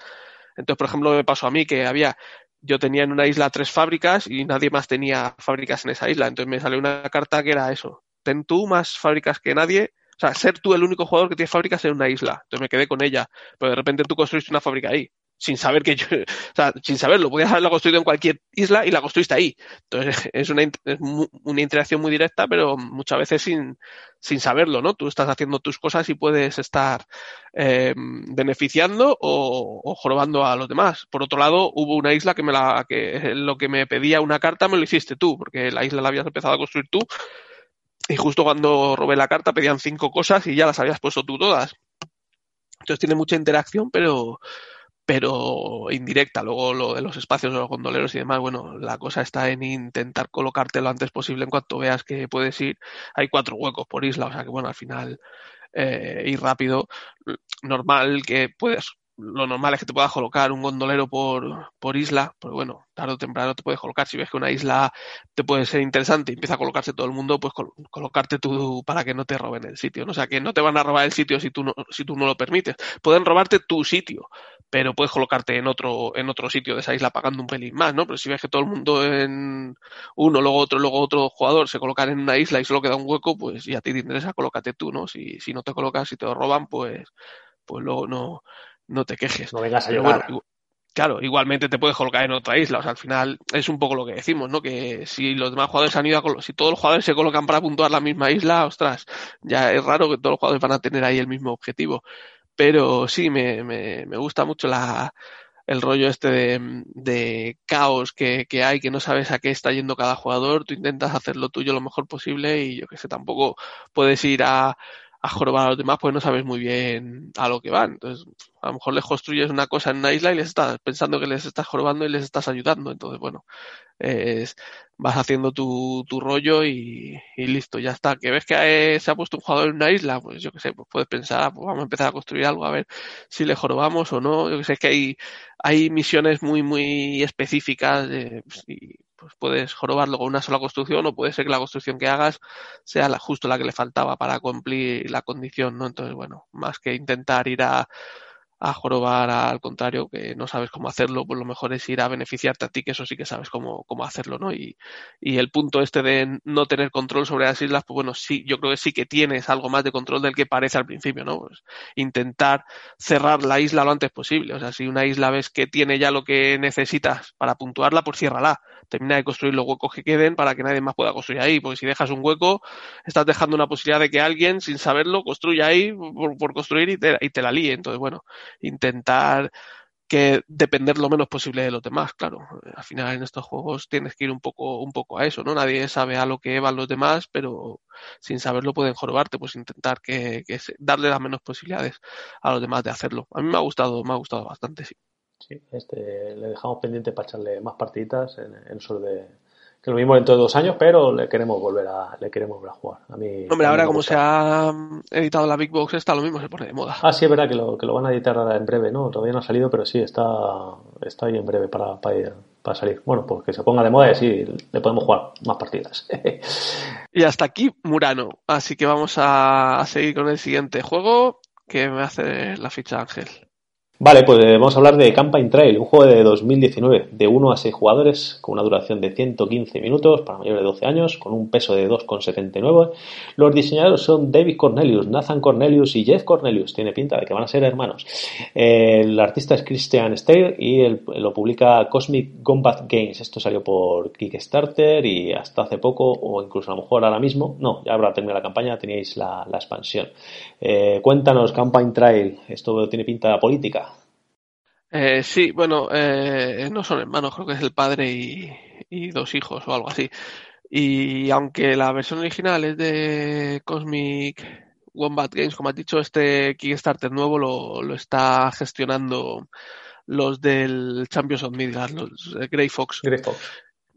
Entonces, por ejemplo, me pasó a mí que había, yo tenía en una isla tres fábricas y nadie más tenía fábricas en esa isla. Entonces me salió una carta que era eso, ten tú más fábricas que nadie, o sea, ser tú el único jugador que tiene fábricas en una isla. Entonces me quedé con ella, pero de repente tú construiste una fábrica ahí sin saber que yo, sin saberlo, podías haberla construido en cualquier isla y la construiste ahí. Entonces es una, es una interacción muy directa, pero muchas veces sin, sin saberlo, ¿no? Tú estás haciendo tus cosas y puedes estar eh, beneficiando o, o, jorobando a los demás. Por otro lado, hubo una isla que me la, que lo que me pedía una carta me lo hiciste tú, porque la isla la habías empezado a construir tú. Y justo cuando robé la carta pedían cinco cosas y ya las habías puesto tú todas. Entonces tiene mucha interacción, pero, pero indirecta. Luego lo de los espacios de los gondoleros y demás, bueno, la cosa está en intentar colocarte lo antes posible en cuanto veas que puedes ir. Hay cuatro huecos por isla, o sea que bueno, al final eh, ir rápido, normal que puedes lo normal es que te puedas colocar un gondolero por, por isla, pues bueno, tarde o temprano te puedes colocar. Si ves que una isla te puede ser interesante y empieza a colocarse todo el mundo, pues col colocarte tú para que no te roben el sitio. ¿no? O sea, que no te van a robar el sitio si tú no, si tú no lo permites. Pueden robarte tu sitio, pero puedes colocarte en otro, en otro sitio de esa isla pagando un pelín más, ¿no? Pero si ves que todo el mundo en uno, luego otro, luego otro jugador se colocan en una isla y solo queda un hueco, pues ya te interesa, colócate tú, ¿no? Si, si no te colocas, si te lo roban, pues, pues luego no no te quejes. No vengas a llorar. Bueno, claro, igualmente te puedes colocar en otra isla. O sea, al final es un poco lo que decimos, ¿no? Que si los demás jugadores han ido a si todos los jugadores se colocan para puntuar la misma isla, ostras, ya es raro que todos los jugadores van a tener ahí el mismo objetivo. Pero sí, me, me, me gusta mucho la, el rollo este de, de caos que, que, hay, que no sabes a qué está yendo cada jugador, tú intentas hacer lo tuyo lo mejor posible y yo que sé, tampoco puedes ir a, a jorobar a los demás, pues no sabes muy bien a lo que van. Entonces, a lo mejor les construyes una cosa en una isla y les estás pensando que les estás jorobando y les estás ayudando. Entonces, bueno, es, vas haciendo tu, tu rollo y, listo, ya está. Que ves que se ha puesto un jugador en una isla, pues yo que sé, pues puedes pensar, pues vamos a empezar a construir algo, a ver si le jorobamos o no. Yo que sé, es que hay, hay misiones muy, muy específicas de, y pues puedes jorobarlo con una sola construcción o puede ser que la construcción que hagas sea la, justo la que le faltaba para cumplir la condición, ¿no? Entonces, bueno, más que intentar ir a a jorobar al contrario, que no sabes cómo hacerlo, pues lo mejor es ir a beneficiarte a ti, que eso sí que sabes cómo, cómo hacerlo, ¿no? Y, y el punto este de no tener control sobre las islas, pues bueno, sí, yo creo que sí que tienes algo más de control del que parece al principio, ¿no? Pues intentar cerrar la isla lo antes posible. O sea, si una isla ves que tiene ya lo que necesitas para puntuarla, pues ciérrala. Termina de construir los huecos que queden para que nadie más pueda construir ahí, porque si dejas un hueco, estás dejando una posibilidad de que alguien, sin saberlo, construya ahí por, construir y te, y te la líe. Entonces, bueno, intentar que depender lo menos posible de los demás, claro. Al final en estos juegos tienes que ir un poco, un poco a eso, ¿no? Nadie sabe a lo que van los demás, pero sin saberlo pueden jorobarte, pues intentar que, darle las menos posibilidades a los demás de hacerlo. A mí me ha gustado, me ha gustado bastante, sí. Sí, este, le dejamos pendiente para echarle más partiditas en, en sur de, que lo mismo dentro de dos años, pero le queremos volver a, le queremos volver a jugar. A mí, Hombre, a mí ahora como se ha editado la Big Box está lo mismo, se pone de moda. Ah, sí, es verdad que lo, que lo van a editar ahora en breve, ¿no? Todavía no ha salido, pero sí, está, está ahí en breve para, para, ir- para salir. Bueno, pues que se ponga de moda y así le podemos jugar más partidas. Y hasta aquí Murano. Así que vamos a, a seguir con el siguiente juego que me hace la ficha Ángel. Vale, pues vamos a hablar de Campaign Trail, un juego de 2019 de 1 a 6 jugadores con una duración de 115 minutos para mayores de 12 años, con un peso de 2,79. Los diseñadores son David Cornelius, Nathan Cornelius y Jeff Cornelius. Tiene pinta de que van a ser hermanos. El artista es Christian Steyer y el- lo publica Cosmic Combat Games. Esto salió por Kickstarter y hasta hace poco, o incluso a lo mejor ahora mismo, no, ya habrá terminado la campaña, teníais la, la expansión. Eh, cuéntanos, Campaign Trail, esto tiene pinta política. Eh, sí, bueno, eh, no son hermanos, creo que es el padre y, y dos hijos o algo así. Y aunque la versión original es de Cosmic Wombat Games, como has dicho, este Kickstarter nuevo lo, lo está gestionando los del Champions of Midgard, los eh, Grey Fox. Grey Fox.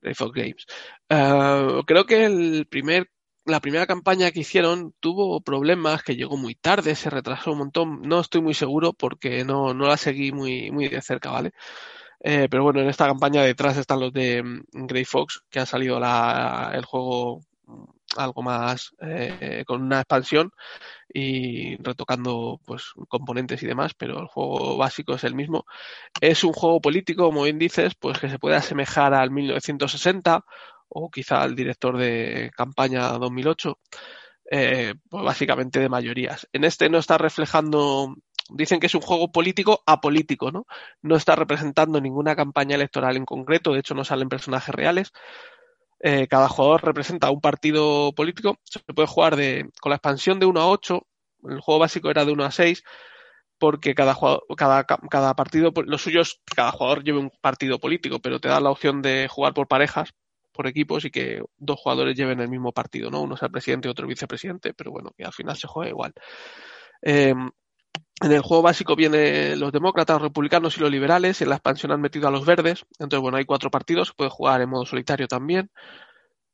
Grey Fox Games. Eh, creo que el primer, la primera campaña que hicieron tuvo problemas, que llegó muy tarde, se retrasó un montón. No estoy muy seguro porque no, no la seguí muy, muy de cerca, ¿vale? Eh, pero bueno, en esta campaña detrás están los de mm, Grey Fox, que ha salido la, el juego mm, algo más eh, con una expansión y retocando pues componentes y demás, pero el juego básico es el mismo. Es un juego político, como bien dices, pues que se puede asemejar al 1960 o quizá al director de campaña 2008, eh, pues básicamente de mayorías. En este no está reflejando, dicen que es un juego político apolítico, ¿no? No está representando ninguna campaña electoral en concreto, de hecho no salen personajes reales. Eh, cada jugador representa un partido político. Se puede jugar de, con la expansión de 1 a 8. El juego básico era de 1 a 6 porque cada, jugador, cada, cada partido, lo suyo cada jugador lleve un partido político, pero te da la opción de jugar por parejas, por equipos y que dos jugadores lleven el mismo partido, ¿no? Uno sea presidente y otro vicepresidente, pero bueno, que al final se juega igual. Eh, en el juego básico vienen los demócratas, los republicanos y los liberales. En la expansión han metido a los verdes. Entonces, bueno, hay cuatro partidos. Se puede jugar en modo solitario también.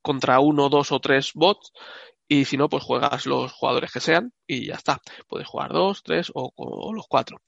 Contra uno, dos o tres bots. Y si no, pues juegas los jugadores que sean y ya está. Puedes jugar dos, tres o los cuatro.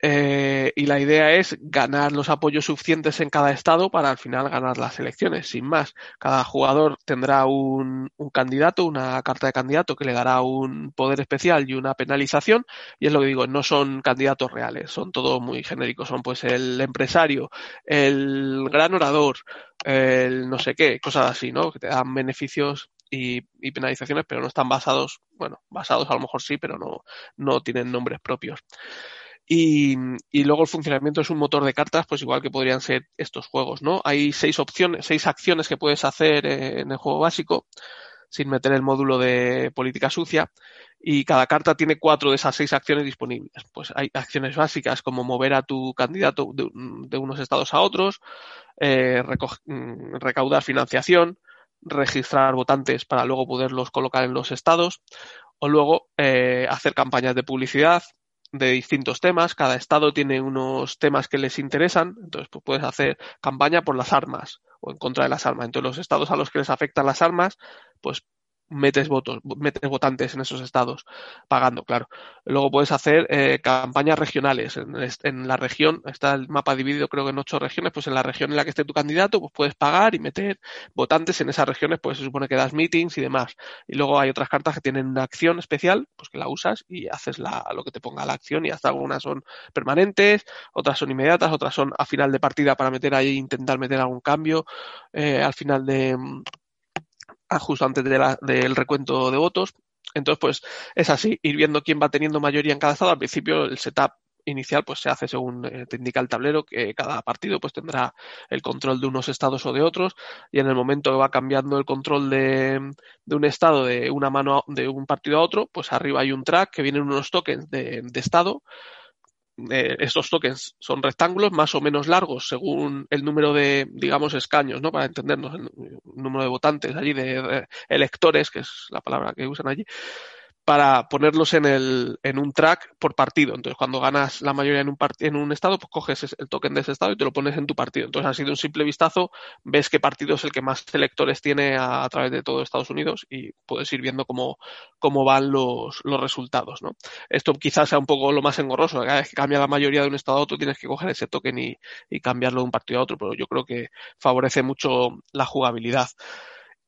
Eh, y la idea es ganar los apoyos suficientes en cada estado para al final ganar las elecciones, sin más. Cada jugador tendrá un, candidato, una carta de candidato que le dará un poder especial y una penalización. Y es lo que digo, no son candidatos reales, son todos muy genéricos. Son pues el empresario, el gran orador, el no sé qué, cosas así, ¿no? Que te dan beneficios y, y, penalizaciones, pero no están basados, bueno, basados a lo mejor sí, pero no, no tienen nombres propios. Y, y, luego el funcionamiento es un motor de cartas, pues igual que podrían ser estos juegos, ¿no? Hay seis opciones, seis acciones que puedes hacer en el juego básico, sin meter el módulo de política sucia, y cada carta tiene cuatro de esas seis acciones disponibles. Pues hay acciones básicas como mover a tu candidato de, unos estados a otros, eh, recaudar financiación, registrar votantes para luego poderlos colocar en los estados, o luego eh, hacer campañas de publicidad, de distintos temas, cada estado tiene unos temas que les interesan, entonces pues puedes hacer campaña por las armas o en contra de las armas. Entonces los estados a los que les afectan las armas, pues metes votos, metes votantes en esos estados, pagando, claro. Luego puedes hacer eh, campañas regionales. En, en, la región, está el mapa dividido creo que en ocho regiones, pues en la región en la que esté tu candidato, pues puedes pagar y meter votantes en esas regiones, pues se supone que das meetings y demás. Y luego hay otras cartas que tienen una acción especial, pues que la usas y haces la, lo que te ponga la acción y hasta algunas son permanentes, otras son inmediatas, otras son a final de partida para meter ahí, intentar meter algún cambio eh, al final de justo antes de la, del recuento de votos. Entonces, pues es así, ir viendo quién va teniendo mayoría en cada estado. Al principio el setup inicial pues se hace según eh, te indica el tablero, que cada partido pues tendrá el control de unos estados o de otros, y en el momento que va cambiando el control de, de un estado de una mano de un partido a otro, pues arriba hay un track que vienen unos tokens de, de estado eh, estos tokens son rectángulos más o menos largos según el número de, digamos, escaños, ¿no? Para entendernos, el número de votantes allí, de, de electores, que es la palabra que usan allí para ponerlos en, el, en un track por partido. Entonces, cuando ganas la mayoría en un, en un estado, pues coges el token de ese estado y te lo pones en tu partido. Entonces, así de un simple vistazo, ves qué partido es el que más electores tiene a, a través de todo Estados Unidos y puedes ir viendo cómo, cómo van los, los resultados. ¿no? Esto quizás sea un poco lo más engorroso. Cada vez que cambia la mayoría de un estado a otro, tienes que coger ese token y, y cambiarlo de un partido a otro, pero yo creo que favorece mucho la jugabilidad.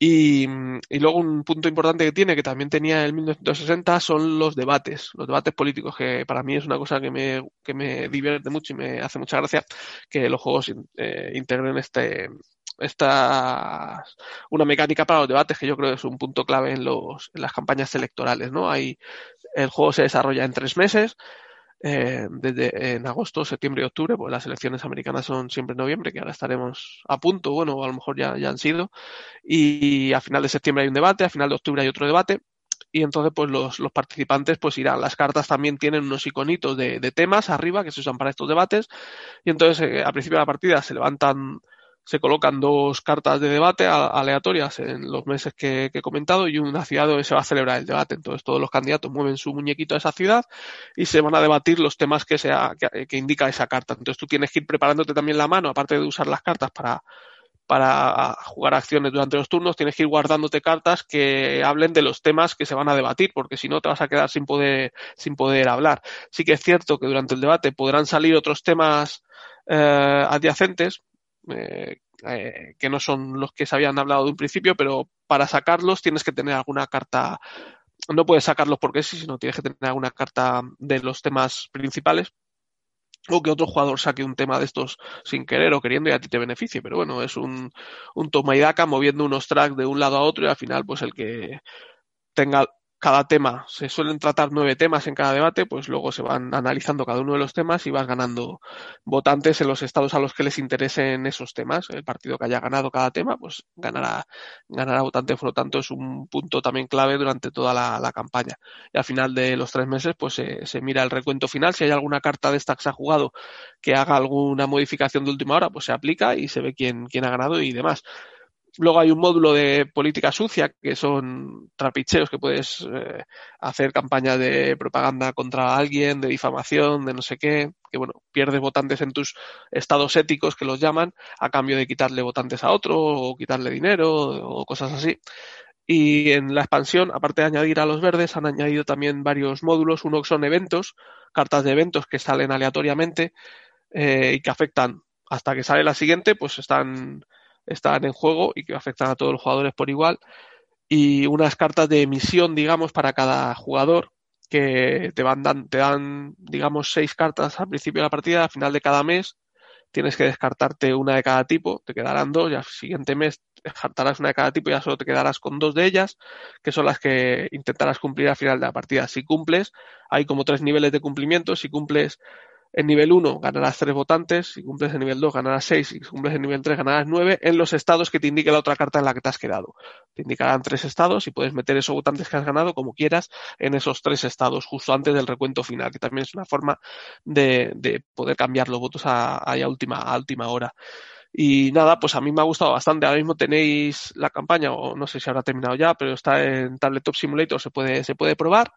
Y, y, luego un punto importante que tiene, que también tenía el 1960, son los debates, los debates políticos, que para mí es una cosa que me, que me divierte mucho y me hace mucha gracia que los juegos eh, integren este, esta una mecánica para los debates que yo creo que es un punto clave en, los, en las campañas electorales, ¿no? Hay, el juego se desarrolla en tres meses, eh, desde en agosto, septiembre y octubre, pues las elecciones americanas son siempre en noviembre, que ahora estaremos a punto, bueno, a lo mejor ya, ya han sido, y a final de septiembre hay un debate, a final de octubre hay otro debate, y entonces pues los, los participantes pues irán. Las cartas también tienen unos iconitos de, de temas arriba que se usan para estos debates, y entonces eh, a principio de la partida se levantan se colocan dos cartas de debate aleatorias en los meses que, he comentado y una ciudad donde se va a celebrar el debate. Entonces todos los candidatos mueven su muñequito a esa ciudad y se van a debatir los temas que, sea, que, que indica esa carta. Entonces tú tienes que ir preparándote también la mano, aparte de usar las cartas para, para jugar acciones durante los turnos, tienes que ir guardándote cartas que hablen de los temas que se van a debatir, porque si no te vas a quedar sin poder, sin poder hablar. Sí que es cierto que durante el debate podrán salir otros temas eh, adyacentes, eh, eh, que no son los que se habían hablado de un principio, pero para sacarlos tienes que tener alguna carta, no puedes sacarlos porque sí, sino tienes que tener alguna carta de los temas principales o que otro jugador saque un tema de estos sin querer o queriendo y a ti te beneficie, pero bueno, es un, un toma y daca moviendo unos tracks de un lado a otro y al final pues el que tenga cada tema, se suelen tratar nueve temas en cada debate, pues luego se van analizando cada uno de los temas y vas ganando votantes en los estados a los que les interesen esos temas. El partido que haya ganado cada tema, pues ganará, ganará votantes, por lo tanto es un punto también clave durante toda la, campaña. Y al final de los tres meses, pues se, se, mira el recuento final. Si hay alguna carta de esta que se ha jugado que haga alguna modificación de última hora, pues se aplica y se ve quién, quién ha ganado y demás. Luego hay un módulo de política sucia, que son trapicheos, que puedes eh, hacer campaña de propaganda contra alguien, de difamación, de no sé qué, que bueno, pierdes votantes en tus estados éticos, que los llaman, a cambio de quitarle votantes a otro, o quitarle dinero, o cosas así. Y en la expansión, aparte de añadir a los verdes, han añadido también varios módulos. Uno son eventos, cartas de eventos que salen aleatoriamente eh, y que afectan hasta que sale la siguiente, pues están están en juego y que afectan a todos los jugadores por igual. Y unas cartas de emisión, digamos, para cada jugador que te, van dan, te dan, digamos, seis cartas al principio de la partida, al final de cada mes tienes que descartarte una de cada tipo, te quedarán dos y al siguiente mes descartarás una de cada tipo y ya solo te quedarás con dos de ellas, que son las que intentarás cumplir al final de la partida. Si cumples, hay como tres niveles de cumplimiento, si cumples en nivel 1 ganarás 3 votantes, si cumples en nivel 2 ganarás 6, si cumples en nivel 3 ganarás 9 en los estados que te indique la otra carta en la que te has quedado. Te indicarán tres estados y puedes meter esos votantes que has ganado como quieras en esos tres estados justo antes del recuento final, que también es una forma de, de poder cambiar los votos a, última, a última hora. Y nada, pues a mí me ha gustado bastante. Ahora mismo tenéis la campaña, o no sé si habrá terminado ya, pero está en Tabletop Simulator, se puede, se puede probar.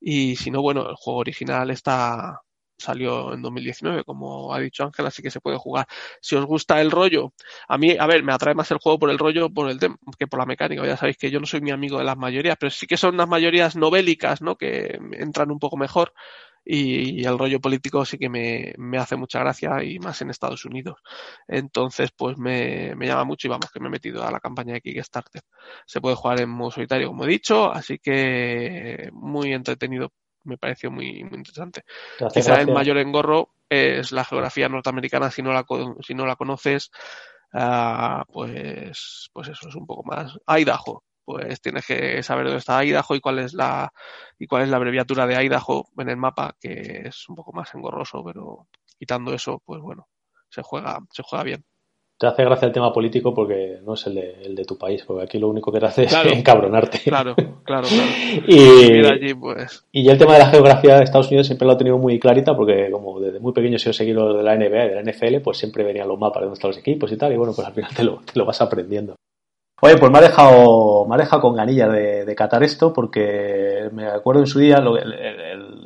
Y si no, bueno, el juego original está, salió en 2019, como ha dicho Ángel, así que se puede jugar. Si os gusta el rollo, a mí, a ver, me atrae más el juego por el rollo por el tema, que por la mecánica. Ya sabéis que yo no soy mi amigo de las mayorías, pero sí que son unas mayorías novélicas, ¿no? Que entran un poco mejor. Y, el rollo político sí que me, me, hace mucha gracia y más en Estados Unidos. Entonces, pues me, me, llama mucho y vamos, que me he metido a la campaña de Kickstarter. Se puede jugar en modo solitario, como he dicho, así que muy entretenido me pareció muy, muy interesante. Quizá el mayor engorro es la geografía norteamericana, si no la, si no la conoces, uh, pues, pues eso es un poco más. Idaho, pues tienes que saber dónde está Idaho y cuál es la y cuál es la abreviatura de Idaho en el mapa, que es un poco más engorroso, pero quitando eso, pues bueno, se juega, se juega bien. Te hace gracia el tema político porque no es el de, el de tu país, porque aquí lo único que te hace Claro. es encabronarte. Claro, claro, claro. Y, allí, pues. y ya el tema de la geografía de Estados Unidos siempre lo he tenido muy clarita porque como desde muy pequeño he sido seguidor de la NBA y de la NFL, pues siempre venían los mapas de dónde están los equipos y tal, y bueno, pues al final te lo, te lo vas aprendiendo. Oye, pues me ha dejado, me ha dejado con ganillas de, de catar esto porque me acuerdo en su día, lo- el, el-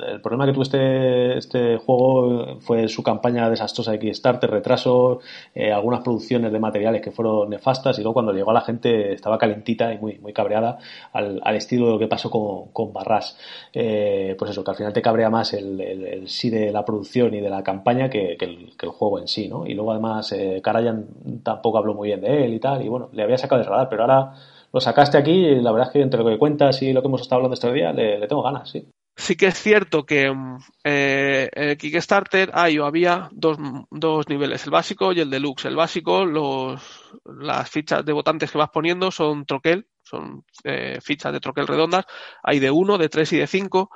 el problema que tuvo este, este juego fue su campaña desastrosa de Kickstarter, retrasos, eh, algunas producciones de materiales que fueron nefastas y luego cuando llegó a la gente estaba calentita y muy, muy cabreada al, al estilo de lo que pasó con, con Barras. Eh, pues eso, que al final te cabrea más el, el- el sí de la producción y de la campaña que, que el, el juego en sí, ¿no? Y luego además eh, Karajan tampoco habló muy bien de él y tal, y bueno, le había sacado de radar, pero ahora lo sacaste aquí y la verdad es que entre lo que cuentas y lo que hemos estado hablando estos días, le, le tengo ganas, sí. Sí que es cierto que mm, eh, en el Kickstarter hay o había dos, dos niveles, el básico y el deluxe. El básico, los, las fichas de votantes que vas poniendo son troquel, son eh, fichas de troquel redondas. Hay de 1, de 3 y de 5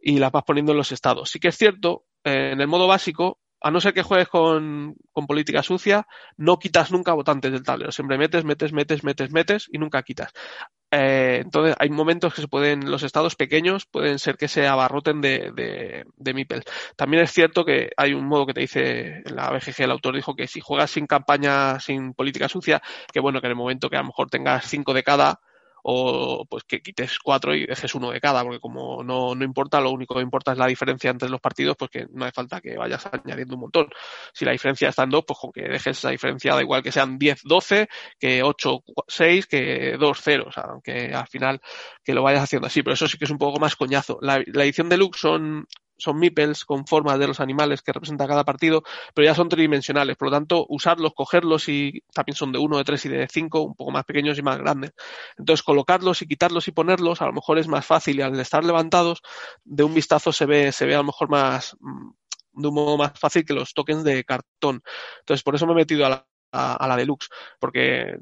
y las vas poniendo en los estados. Sí que es cierto, eh, en el modo básico, a no ser que juegues con, con política sucia, no quitas nunca votantes del tablero. Siempre metes, metes, metes, metes, metes y nunca quitas. Eh, entonces, hay momentos que se pueden, los estados pequeños pueden ser que se abarroten de, de, de meeples. También es cierto que hay un modo que te dice, la BGG el autor dijo que si juegas sin campaña, sin política sucia, que bueno, que en el momento que a lo mejor tengas cinco de cada, o pues que quites cuatro y dejes uno de cada, porque como no, no importa, lo único que importa es la diferencia entre los partidos, pues que no hace falta que vayas añadiendo un montón. Si la diferencia está en dos, pues con que dejes esa diferencia, da igual que sean 10, 12, que 8, 6, que 2, 0, o sea, aunque al final que lo vayas haciendo así, pero eso sí que es un poco más coñazo. La, la edición deluxe son son meeples con formas de los animales que representa cada partido, pero ya son tridimensionales. Por lo tanto, usarlos, cogerlos y también son de 1, de 3 y de 5, un poco más pequeños y más grandes. Entonces, colocarlos y quitarlos y ponerlos a lo mejor es más fácil y al estar levantados, de un vistazo se ve, se ve a lo mejor más, de un modo más fácil que los tokens de cartón. Entonces, por eso me he metido a la a, la deluxe, porque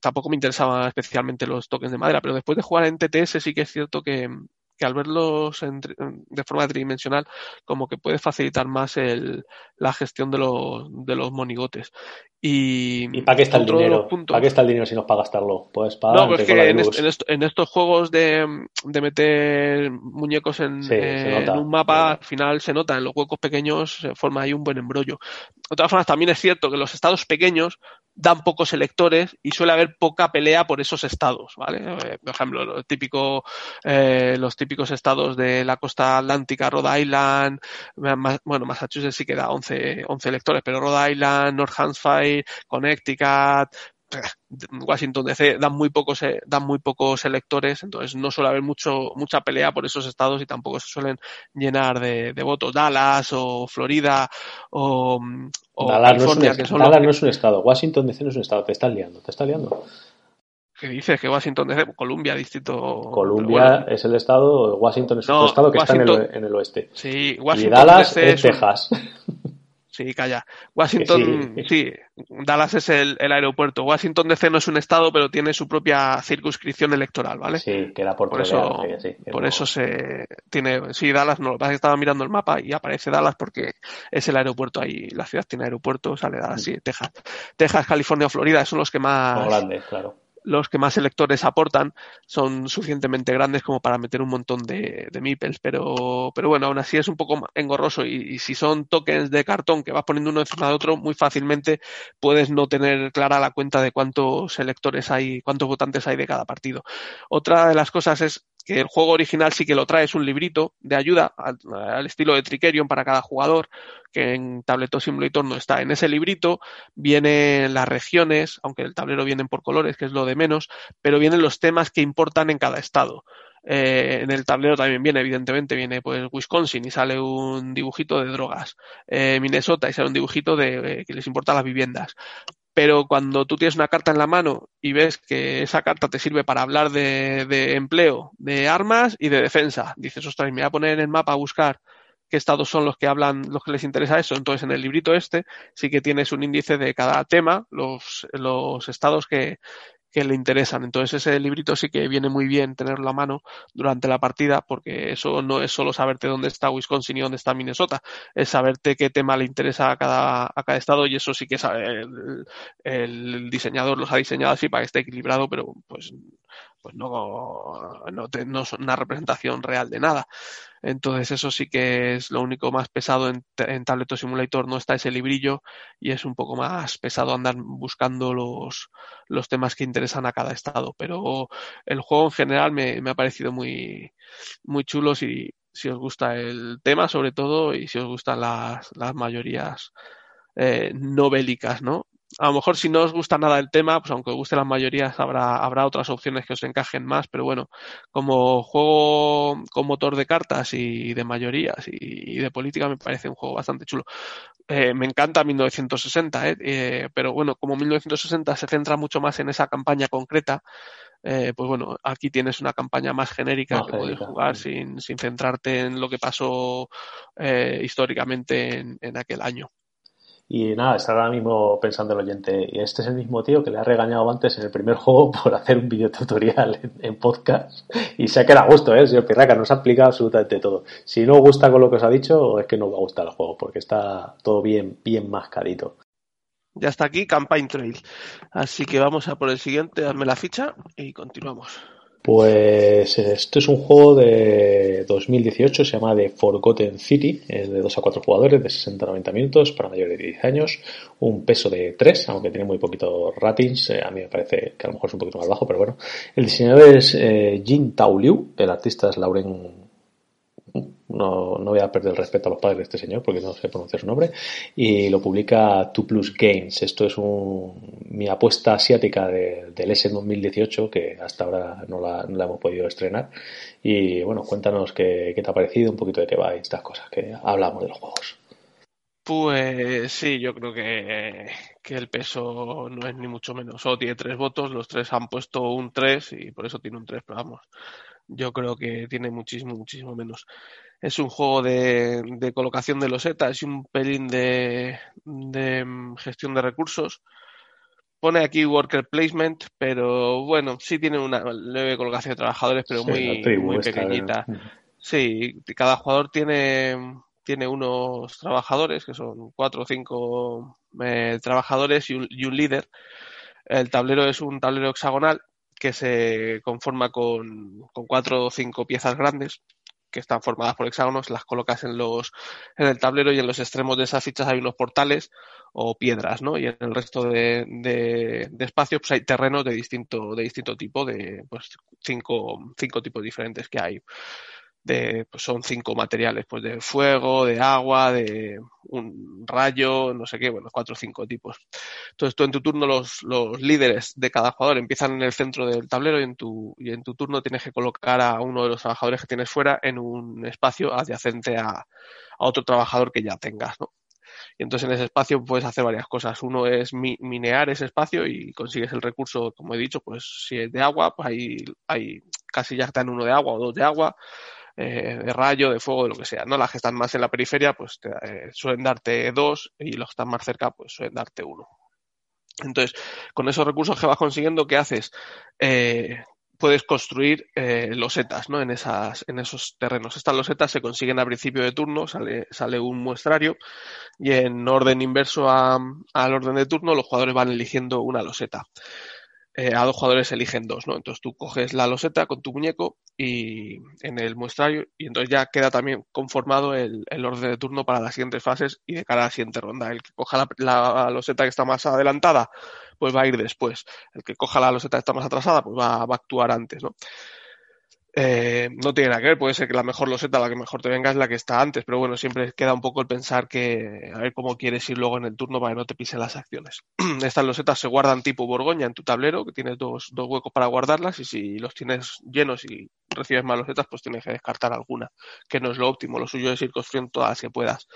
tampoco me interesaban especialmente los tokens de madera, pero después de jugar en TTS sí que es cierto que, que al verlos en, de forma tridimensional, como que puede facilitar más el, la gestión de los, de los monigotes. Y, ¿Y para qué está el dinero? ¿Para qué está el dinero si no es para gastarlo? Pues para no, pues es que en, est en, est en, estos juegos de, de meter muñecos en, sí, en un mapa, al final se nota, en los huecos pequeños se forma ahí un buen embrollo. De todas formas, también es cierto que los estados pequeños dan pocos electores y suele haber poca pelea por esos estados, ¿vale? Eh, por ejemplo, lo típico, eh, los típicos estados de la costa atlántica, Rhode Island, bueno, Massachusetts sí que da 11, 11 electores, pero Rhode Island, North Hampshire, Connecticut, Washington DC dan muy pocos dan muy pocos electores entonces no suele haber mucho mucha pelea por esos estados y tampoco se suelen llenar de, de votos Dallas o Florida o, o Dallas, California no es, un, que son Dallas no es un estado Washington DC no es un estado te estás liando te estás liando ¿Qué dices? Que Washington DC, Columbia, distrito. Columbia bueno. es el estado, Washington es no, otro estado que Washington, está en el, en el, oeste. Sí, Washington y Dallas DC es Texas. Sí, calla. Washington, sí. sí. Dallas es el, el, aeropuerto. Washington DC no es un estado, pero tiene su propia circunscripción electoral, ¿vale? Sí, que era por, por eso, sí, por eso se tiene. Sí, Dallas no. Lo que pasa es que estaba mirando el mapa y aparece Dallas porque es el aeropuerto ahí. La ciudad tiene aeropuerto, sale Dallas, sí, Texas. Texas, California o Florida son los que más. Grandes, claro los que más electores aportan son suficientemente grandes como para meter un montón de, de pero, pero bueno, aún así es un poco engorroso y, y, si son tokens de cartón que vas poniendo uno encima de otro, muy fácilmente puedes no tener clara la cuenta de cuántos electores hay, cuántos votantes hay de cada partido. Otra de las cosas es que el juego original sí que lo trae, es un librito de ayuda al, estilo de Trickerion para cada jugador, que en Tabletop Simulator no está. En ese librito vienen las regiones, aunque el tablero vienen por colores, que es lo de menos, pero vienen los temas que importan en cada estado. Eh, en el tablero también viene, evidentemente, viene pues Wisconsin y sale un dibujito de drogas. Eh, Minnesota y sale un dibujito de eh, que les importan las viviendas pero cuando tú tienes una carta en la mano y ves que esa carta te sirve para hablar de, empleo, de armas y de defensa, dices, ostras, me voy a poner en el mapa a buscar qué estados son los que hablan, los que les interesa eso. Entonces, en el librito este sí que tienes un índice de cada tema, los estados que, que le interesan. Entonces ese librito sí que viene muy bien tenerlo a mano durante la partida porque eso no es solo saberte dónde está Wisconsin y dónde está Minnesota, es saberte qué tema le interesa a cada, a cada estado y eso sí que sabe, el, el diseñador los ha diseñado así para que esté equilibrado, pero pues pues no, no, te, no, es una representación real de nada. Entonces eso sí que es lo único más pesado en, en Tableto Simulator, no está ese librillo y es un poco más pesado andar buscando los, los temas que interesan a cada estado. Pero el juego en general me, me ha parecido muy, muy chulo si, si os gusta el tema sobre todo y si os gustan las, las mayorías eh, no ¿no? A lo mejor si no os gusta nada el tema, pues aunque os guste las mayorías, habrá, habrá otras opciones que os encajen más, pero bueno, como juego con motor de cartas y de mayorías y, de política me parece un juego bastante chulo. Eh, me encanta 1960, ¿eh? ¿eh? pero bueno, como 1960 se centra mucho más en esa campaña concreta, eh, pues bueno, aquí tienes una campaña más genérica más que puedes jugar sin, sin centrarte en lo que pasó eh, históricamente en, en aquel año. Y nada, está ahora mismo pensando el oyente, y este es el mismo tío que le ha regañado antes en el primer juego por hacer un videotutorial en, en podcast y se ha quedado a gusto, ¿eh? Señor Pirraca, nos ha explicado absolutamente todo. Si no gusta con lo que os ha dicho, es que no va a gustar el juego, porque está todo bien, bien mascadito. Ya está aquí Campaign Trail. Así que vamos a por el siguiente, dame la ficha y continuamos. Pues esto es un juego de 2018, se llama The Forgotten City, es de 2 a 4 jugadores, de 60 a 90 minutos, para mayores de 10 años, un peso de 3, aunque tiene muy poquitos ratings, eh, a mí me parece que a lo mejor es un poquito más bajo, pero bueno. El diseñador es eh, Jin Tao Liu, el artista es Lauren no, no voy a perder el respeto a los padres de este señor porque no sé pronunciar su nombre, y lo publica Two Plus Games. Esto es un, mi apuesta asiática de, del S 2018 que hasta ahora no la, no la, hemos podido estrenar. Y bueno, cuéntanos qué, qué te ha parecido, un poquito de qué va y estas cosas que hablamos de los juegos. Pues sí, yo creo que, que, el peso no es ni mucho menos. Solo tiene tres votos, los tres han puesto un 3 y por eso tiene un 3, pero vamos, yo creo que tiene muchísimo, muchísimo menos. Es un juego de, de colocación de losetas y un pelín de, de, gestión de recursos. Pone aquí worker placement, pero bueno, sí tiene una leve colocación de trabajadores, pero sí, muy, muy pequeñita. Sí, cada jugador tiene, tiene unos trabajadores, que son cuatro o cinco eh, trabajadores y un, y un líder. El tablero es un tablero hexagonal que se conforma con, con, cuatro o cinco piezas grandes que están formadas por hexágonos, las colocas en los en el tablero y en los extremos de esas fichas hay unos portales o piedras, ¿no? Y en el resto de, de, espacios pues hay terrenos de distinto de distinto tipo, de pues cinco, cinco tipos diferentes que hay de, pues son cinco materiales, pues de fuego, de agua, de un rayo, no sé qué, bueno, cuatro o cinco tipos. Entonces tú en tu turno los, los líderes de cada jugador empiezan en el centro del tablero y en tu, y en tu turno tienes que colocar a uno de los trabajadores que tienes fuera en un espacio adyacente a, a otro trabajador que ya tengas, ¿no? Y entonces en ese espacio puedes hacer varias cosas. Uno es mi, minear ese espacio y consigues el recurso, como he dicho, pues si es de agua, pues hay, hay casi ya están uno de agua o dos de agua eh, de rayo, de fuego, de lo que sea. ¿no? Las que están más en la periferia, pues te, eh, suelen darte dos y los que están más cerca, pues suelen darte uno. Entonces, con esos recursos que vas consiguiendo, ¿qué haces? Eh, puedes construir eh, losetas ¿no? en, esas, en esos terrenos. Estas losetas se consiguen a principio de turno, sale, sale un muestrario y en orden inverso al orden de turno los jugadores van eligiendo una loseta eh, a dos jugadores eligen dos, ¿no? Entonces tú coges la loseta con tu muñeco y en el muestrario y entonces ya queda también conformado el, el orden de turno para las siguientes fases y de cara a la siguiente ronda. El que coja la, la, loseta que está más adelantada, pues va a ir después. El que coja la loseta que está más atrasada, pues va, va a actuar antes, ¿no? Eh, no tiene nada que ver, puede ser que la mejor loseta, la que mejor te venga es la que está antes, pero bueno, siempre queda un poco el pensar que a ver cómo quieres ir luego en el turno para que no te pisen las acciones. Estas losetas se guardan tipo Borgoña en tu tablero, que tienes dos, dos huecos para guardarlas y si los tienes llenos y recibes más losetas, pues tienes que descartar alguna, que no es lo óptimo, lo suyo es ir construyendo todas las que puedas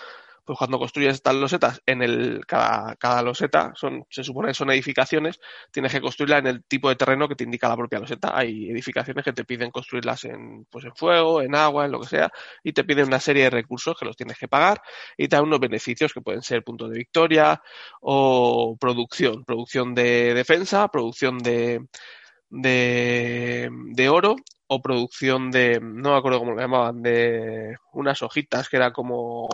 Pues cuando construyes estas losetas, en el, cada, cada loseta son, se supone que son edificaciones, tienes que construirla en el tipo de terreno que te indica la propia loseta. Hay edificaciones que te piden construirlas en, pues en fuego, en agua, en lo que sea, y te piden una serie de recursos que los tienes que pagar y te dan unos beneficios que pueden ser punto de victoria o producción, producción de defensa, producción de, de, de oro o producción de, no me acuerdo cómo lo llamaban, de unas hojitas que era como,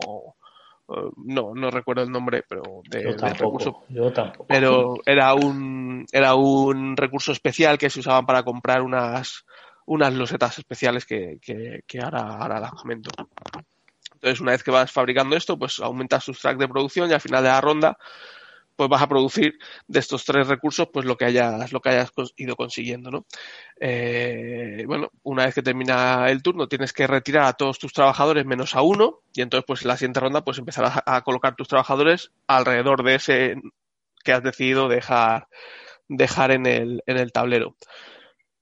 no, no recuerdo el nombre, pero de, Yo recurso. Yo tampoco. Pero era un, era un recurso especial que se usaban para comprar unas, unas losetas especiales que, que, que ahora, ahora las comento. Entonces, una vez que vas fabricando esto, pues aumentas tus tracks de producción y al final de la ronda, pues vas a producir de estos tres recursos, pues lo que hayas, lo que hayas ido consiguiendo, ¿no? Eh, bueno, una vez que termina el turno, tienes que retirar a todos tus trabajadores menos a uno, y entonces, pues en la siguiente ronda, pues empezarás a, a colocar tus trabajadores alrededor de ese que has decidido dejar, dejar en el, en el tablero.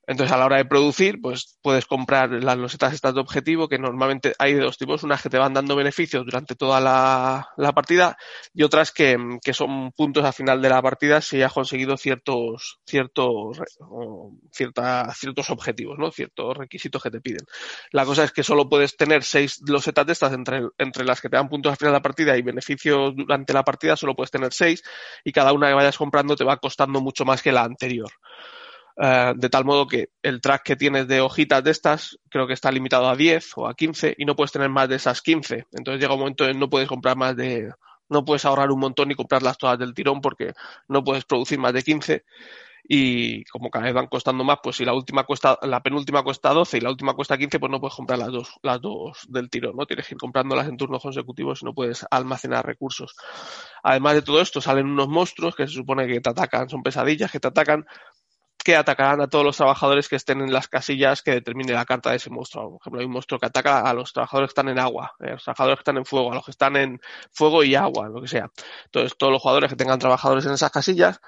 Entonces, a la hora de producir, pues puedes comprar las losetas estas de objetivo, que normalmente hay de dos tipos, unas que te van dando beneficios durante toda la, la partida y otras que, que son puntos al final de la partida si has conseguido ciertos, ciertos, ciertos objetivos, ¿no? Ciertos requisitos que te piden. La cosa es que solo puedes tener seis losetas de estas entre, entre las que te dan puntos al final de la partida y beneficios durante la partida, solo puedes tener seis y cada una que vayas comprando te va costando mucho más que la anterior. Eh, de tal modo que el track que tienes de hojitas de estas creo que está limitado a 10 o a 15 y no puedes tener más de esas 15. Entonces llega un momento en no puedes comprar más de, no puedes ahorrar un montón y comprarlas todas del tirón porque no puedes producir más de 15 y como cada vez van costando más, pues si la última cuesta, la penúltima cuesta 12 y la última cuesta 15, pues no puedes comprar las dos, las dos del tirón, ¿no? Tienes que ir comprándolas en turnos consecutivos y no puedes almacenar recursos. Además de todo esto, salen unos monstruos que se supone que te atacan, son pesadillas que te atacan, que atacarán a todos los trabajadores que estén en las casillas que determine la carta de ese monstruo. Por ejemplo, hay un monstruo que ataca a los trabajadores que están en agua, a los trabajadores que están en fuego, a los que están en fuego y agua, lo que sea. Entonces, todos los jugadores que tengan trabajadores en esas casillas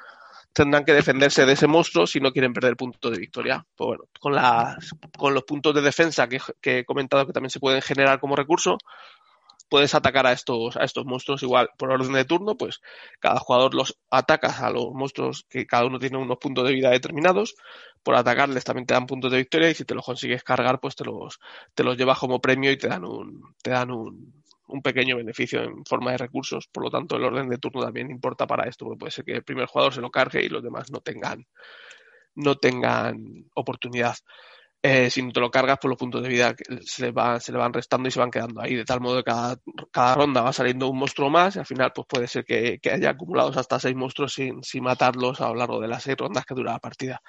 tendrán que defenderse de ese monstruo si no quieren perder puntos de victoria. Pues bueno, con, las, con los puntos de defensa que, que he comentado que también se pueden generar como recurso, puedes atacar a estos, a estos monstruos igual por orden de turno, pues cada jugador los atacas a los monstruos que cada uno tiene unos puntos de vida determinados. Por atacarles también te dan puntos de victoria y si te los consigues cargar, pues te los, te los llevas como premio y te dan un, te dan un, un pequeño beneficio en forma de recursos. Por lo tanto, el orden de turno también importa para esto, porque puede ser que el primer jugador se lo cargue y los demás no tengan, no tengan oportunidad. Eh, si no te lo cargas, pues los puntos de vida se le, van, se le van restando y se van quedando ahí, de tal modo que cada, cada ronda va saliendo un monstruo más y al final pues puede ser que, que haya acumulados hasta seis monstruos sin, sin matarlos a lo largo de las seis rondas que dura la partida.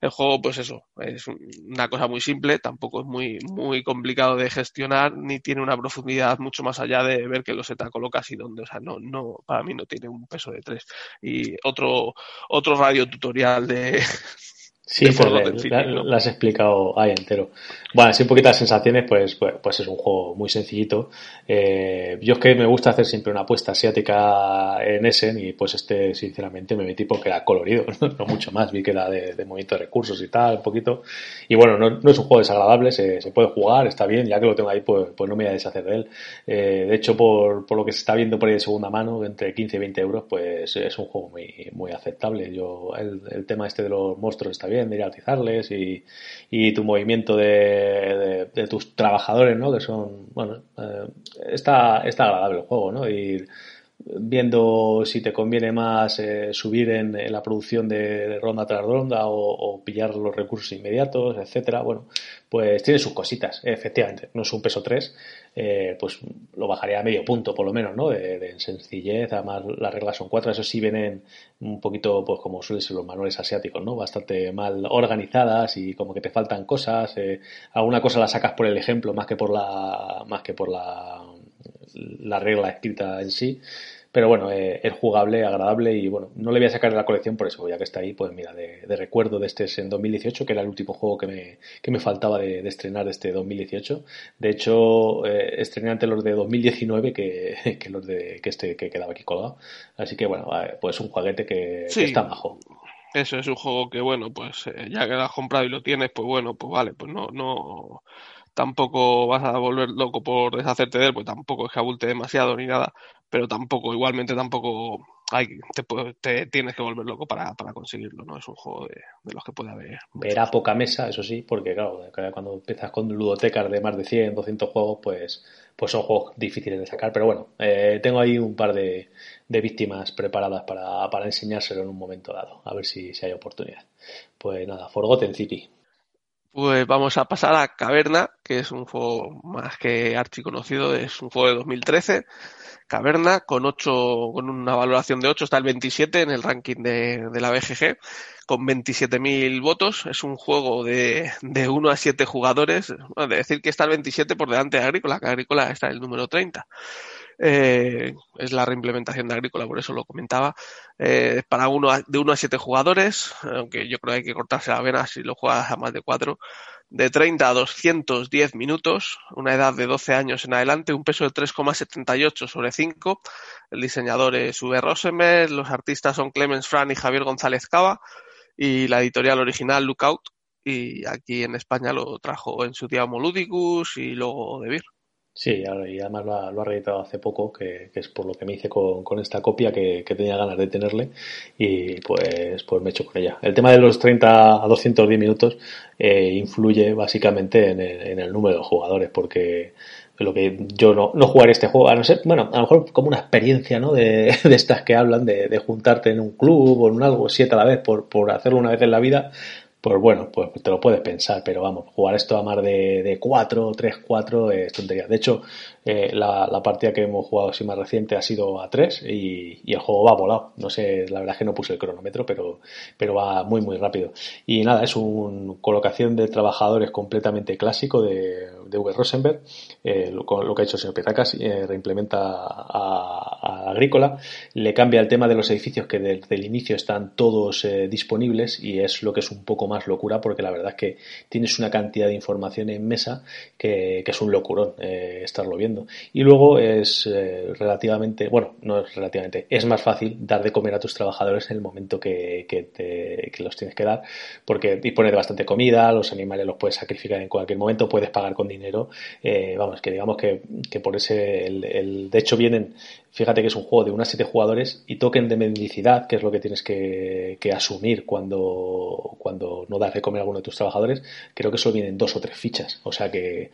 El juego, pues eso, es una cosa muy simple, tampoco es muy, muy complicado de gestionar, ni tiene una profundidad mucho más allá de ver que los ETA colocas y dónde, o sea, no, no, para mí no tiene un peso de tres. Y otro, otro radio tutorial de, Sí, le- City, la- ¿no? lo has explicado ahí entero. Bueno, así un poquito las sensaciones, pues, pues, pues es un juego muy sencillito. Eh, yo es que me gusta hacer siempre una apuesta asiática en Essen y pues este, sinceramente, me metí porque era colorido, no, No mucho más. Vi que era de, de movimiento de recursos y tal, un poquito. Y bueno, no, no es un juego desagradable, se, se puede jugar, está bien, ya que lo tengo ahí, pues, pues no me voy a deshacer de él. Eh, de hecho, por, por lo que se está viendo por ahí de segunda mano, entre 15 y 20 euros, pues es un juego muy, muy aceptable. Yo, el, el tema este de los monstruos está bien, de a atizarles y, y tu movimiento de, de, de tus trabajadores, ¿no? Que son, bueno, eh, está, está agradable el juego, ¿no? Y viendo si te conviene más eh, subir en, la producción de, de ronda tras ronda o, o pillar los recursos inmediatos, etcétera. Bueno, pues tiene sus cositas, efectivamente. No es un peso 3, eh, pues lo bajaría a medio punto por lo menos, ¿no? De, de sencillez, además las reglas son cuatro, eso sí vienen un poquito, pues como suelen ser los manuales asiáticos, ¿no? Bastante mal organizadas y como que te faltan cosas. Eh, alguna cosa la sacas por el ejemplo más que por la, más que por la, la regla escrita en sí. Pero bueno, eh, es jugable, agradable y bueno, no le voy a sacar de la colección por eso, ya que está ahí, pues mira, de, de recuerdo de este es en 2018, que era el último juego que me, que me faltaba de, de estrenar de este 2018. De hecho, eh, estrené antes los de 2019 que, que los de que este que quedaba aquí colgado. Así que bueno, eh, pues un juguete que, Sí. que está bajo. Eso es un juego que, bueno, pues eh, ya que lo has comprado y lo tienes, pues bueno, pues vale, pues no, no, tampoco vas a volver loco por deshacerte de él, pues tampoco es que abulte demasiado ni nada, pero tampoco, igualmente tampoco hay, te, te tienes que volver loco para, para conseguirlo, ¿no? Es un juego de, los que puede haber. Verá poca mesa, eso sí, porque claro, cuando empiezas con ludotecas de más de 100, 200 juegos, pues, pues son juegos difíciles de sacar. Pero bueno, eh, tengo ahí un par de, de víctimas preparadas para, para, enseñárselo en un momento dado, a ver si, si hay oportunidad. Pues nada, Forgotten City. Pues vamos a pasar a Caverna, que es un juego más que archiconocido, es un juego de 2013 Caverna con ocho, con una valoración de 8, está el 27 en el ranking de, de la BGG, con 27.000 votos. Es un juego de, de 1 a 7 jugadores. Bueno, de decir que está el 27 por delante de Agrícola, que Agrícola está el número 30. Eh, es la reimplementación de Agrícola, por eso lo comentaba. Eh, para uno de 1 a 7 jugadores, aunque yo creo que hay que cortarse la vena si lo juegas a más de 4 de 30 a 210 minutos, una edad de 12 años en adelante, un peso de 3,78 sobre 5. El diseñador es V. Rosenberg, los artistas son Clemens Fran y Javier González Cava y la editorial original Lookout. Y aquí en España lo trajo en su día Moludicus y luego De Vir. Sí, y además lo ha, lo ha hace poco, que, que, es por lo que me hice con, con esta copia, que, que, tenía ganas de tenerle, y pues, pues me he hecho con ella. El tema de los 30 a 210 minutos eh, influye básicamente en el, en el número de jugadores, porque lo que yo no, no jugaré este juego, a no ser, bueno, a lo mejor como una experiencia, ¿no? De, de estas que hablan, de, de, juntarte en un club o en un algo, siete a la vez, por, por hacerlo una vez en la vida, pues bueno, pues te lo puedes pensar, pero vamos, jugar esto a más de, de 4, 3, 4 es tontería. De hecho, la, partida que hemos jugado así más reciente ha sido a 3 y, el juego va volado. No sé, la verdad es que no puse el cronómetro, pero, pero va muy, muy rápido. Y nada, es una colocación de trabajadores completamente clásico de, de V. Rosenberg. Eh, lo, que ha hecho el señor Pizzacas, eh, reimplementa a, Agrícola, le cambia el tema de los edificios que desde el inicio están todos eh, disponibles y es lo que es un poco más locura porque la verdad es que tienes una cantidad de información en mesa que, que es un locurón eh, estarlo viendo. Y luego es eh, relativamente, bueno, no es relativamente, es más fácil dar de comer a tus trabajadores en el momento que, que, te, que los tienes que dar, porque dispones de bastante comida, los animales los puedes sacrificar en cualquier momento, puedes pagar con dinero. Eh, vamos, que digamos que, que por ese, el, el, de hecho vienen Fíjate que es un juego de unas 7 jugadores y token de mendicidad, que es lo que tienes que, que, asumir cuando, cuando no das de comer a alguno de tus trabajadores, creo que solo vienen dos o tres fichas. O sea que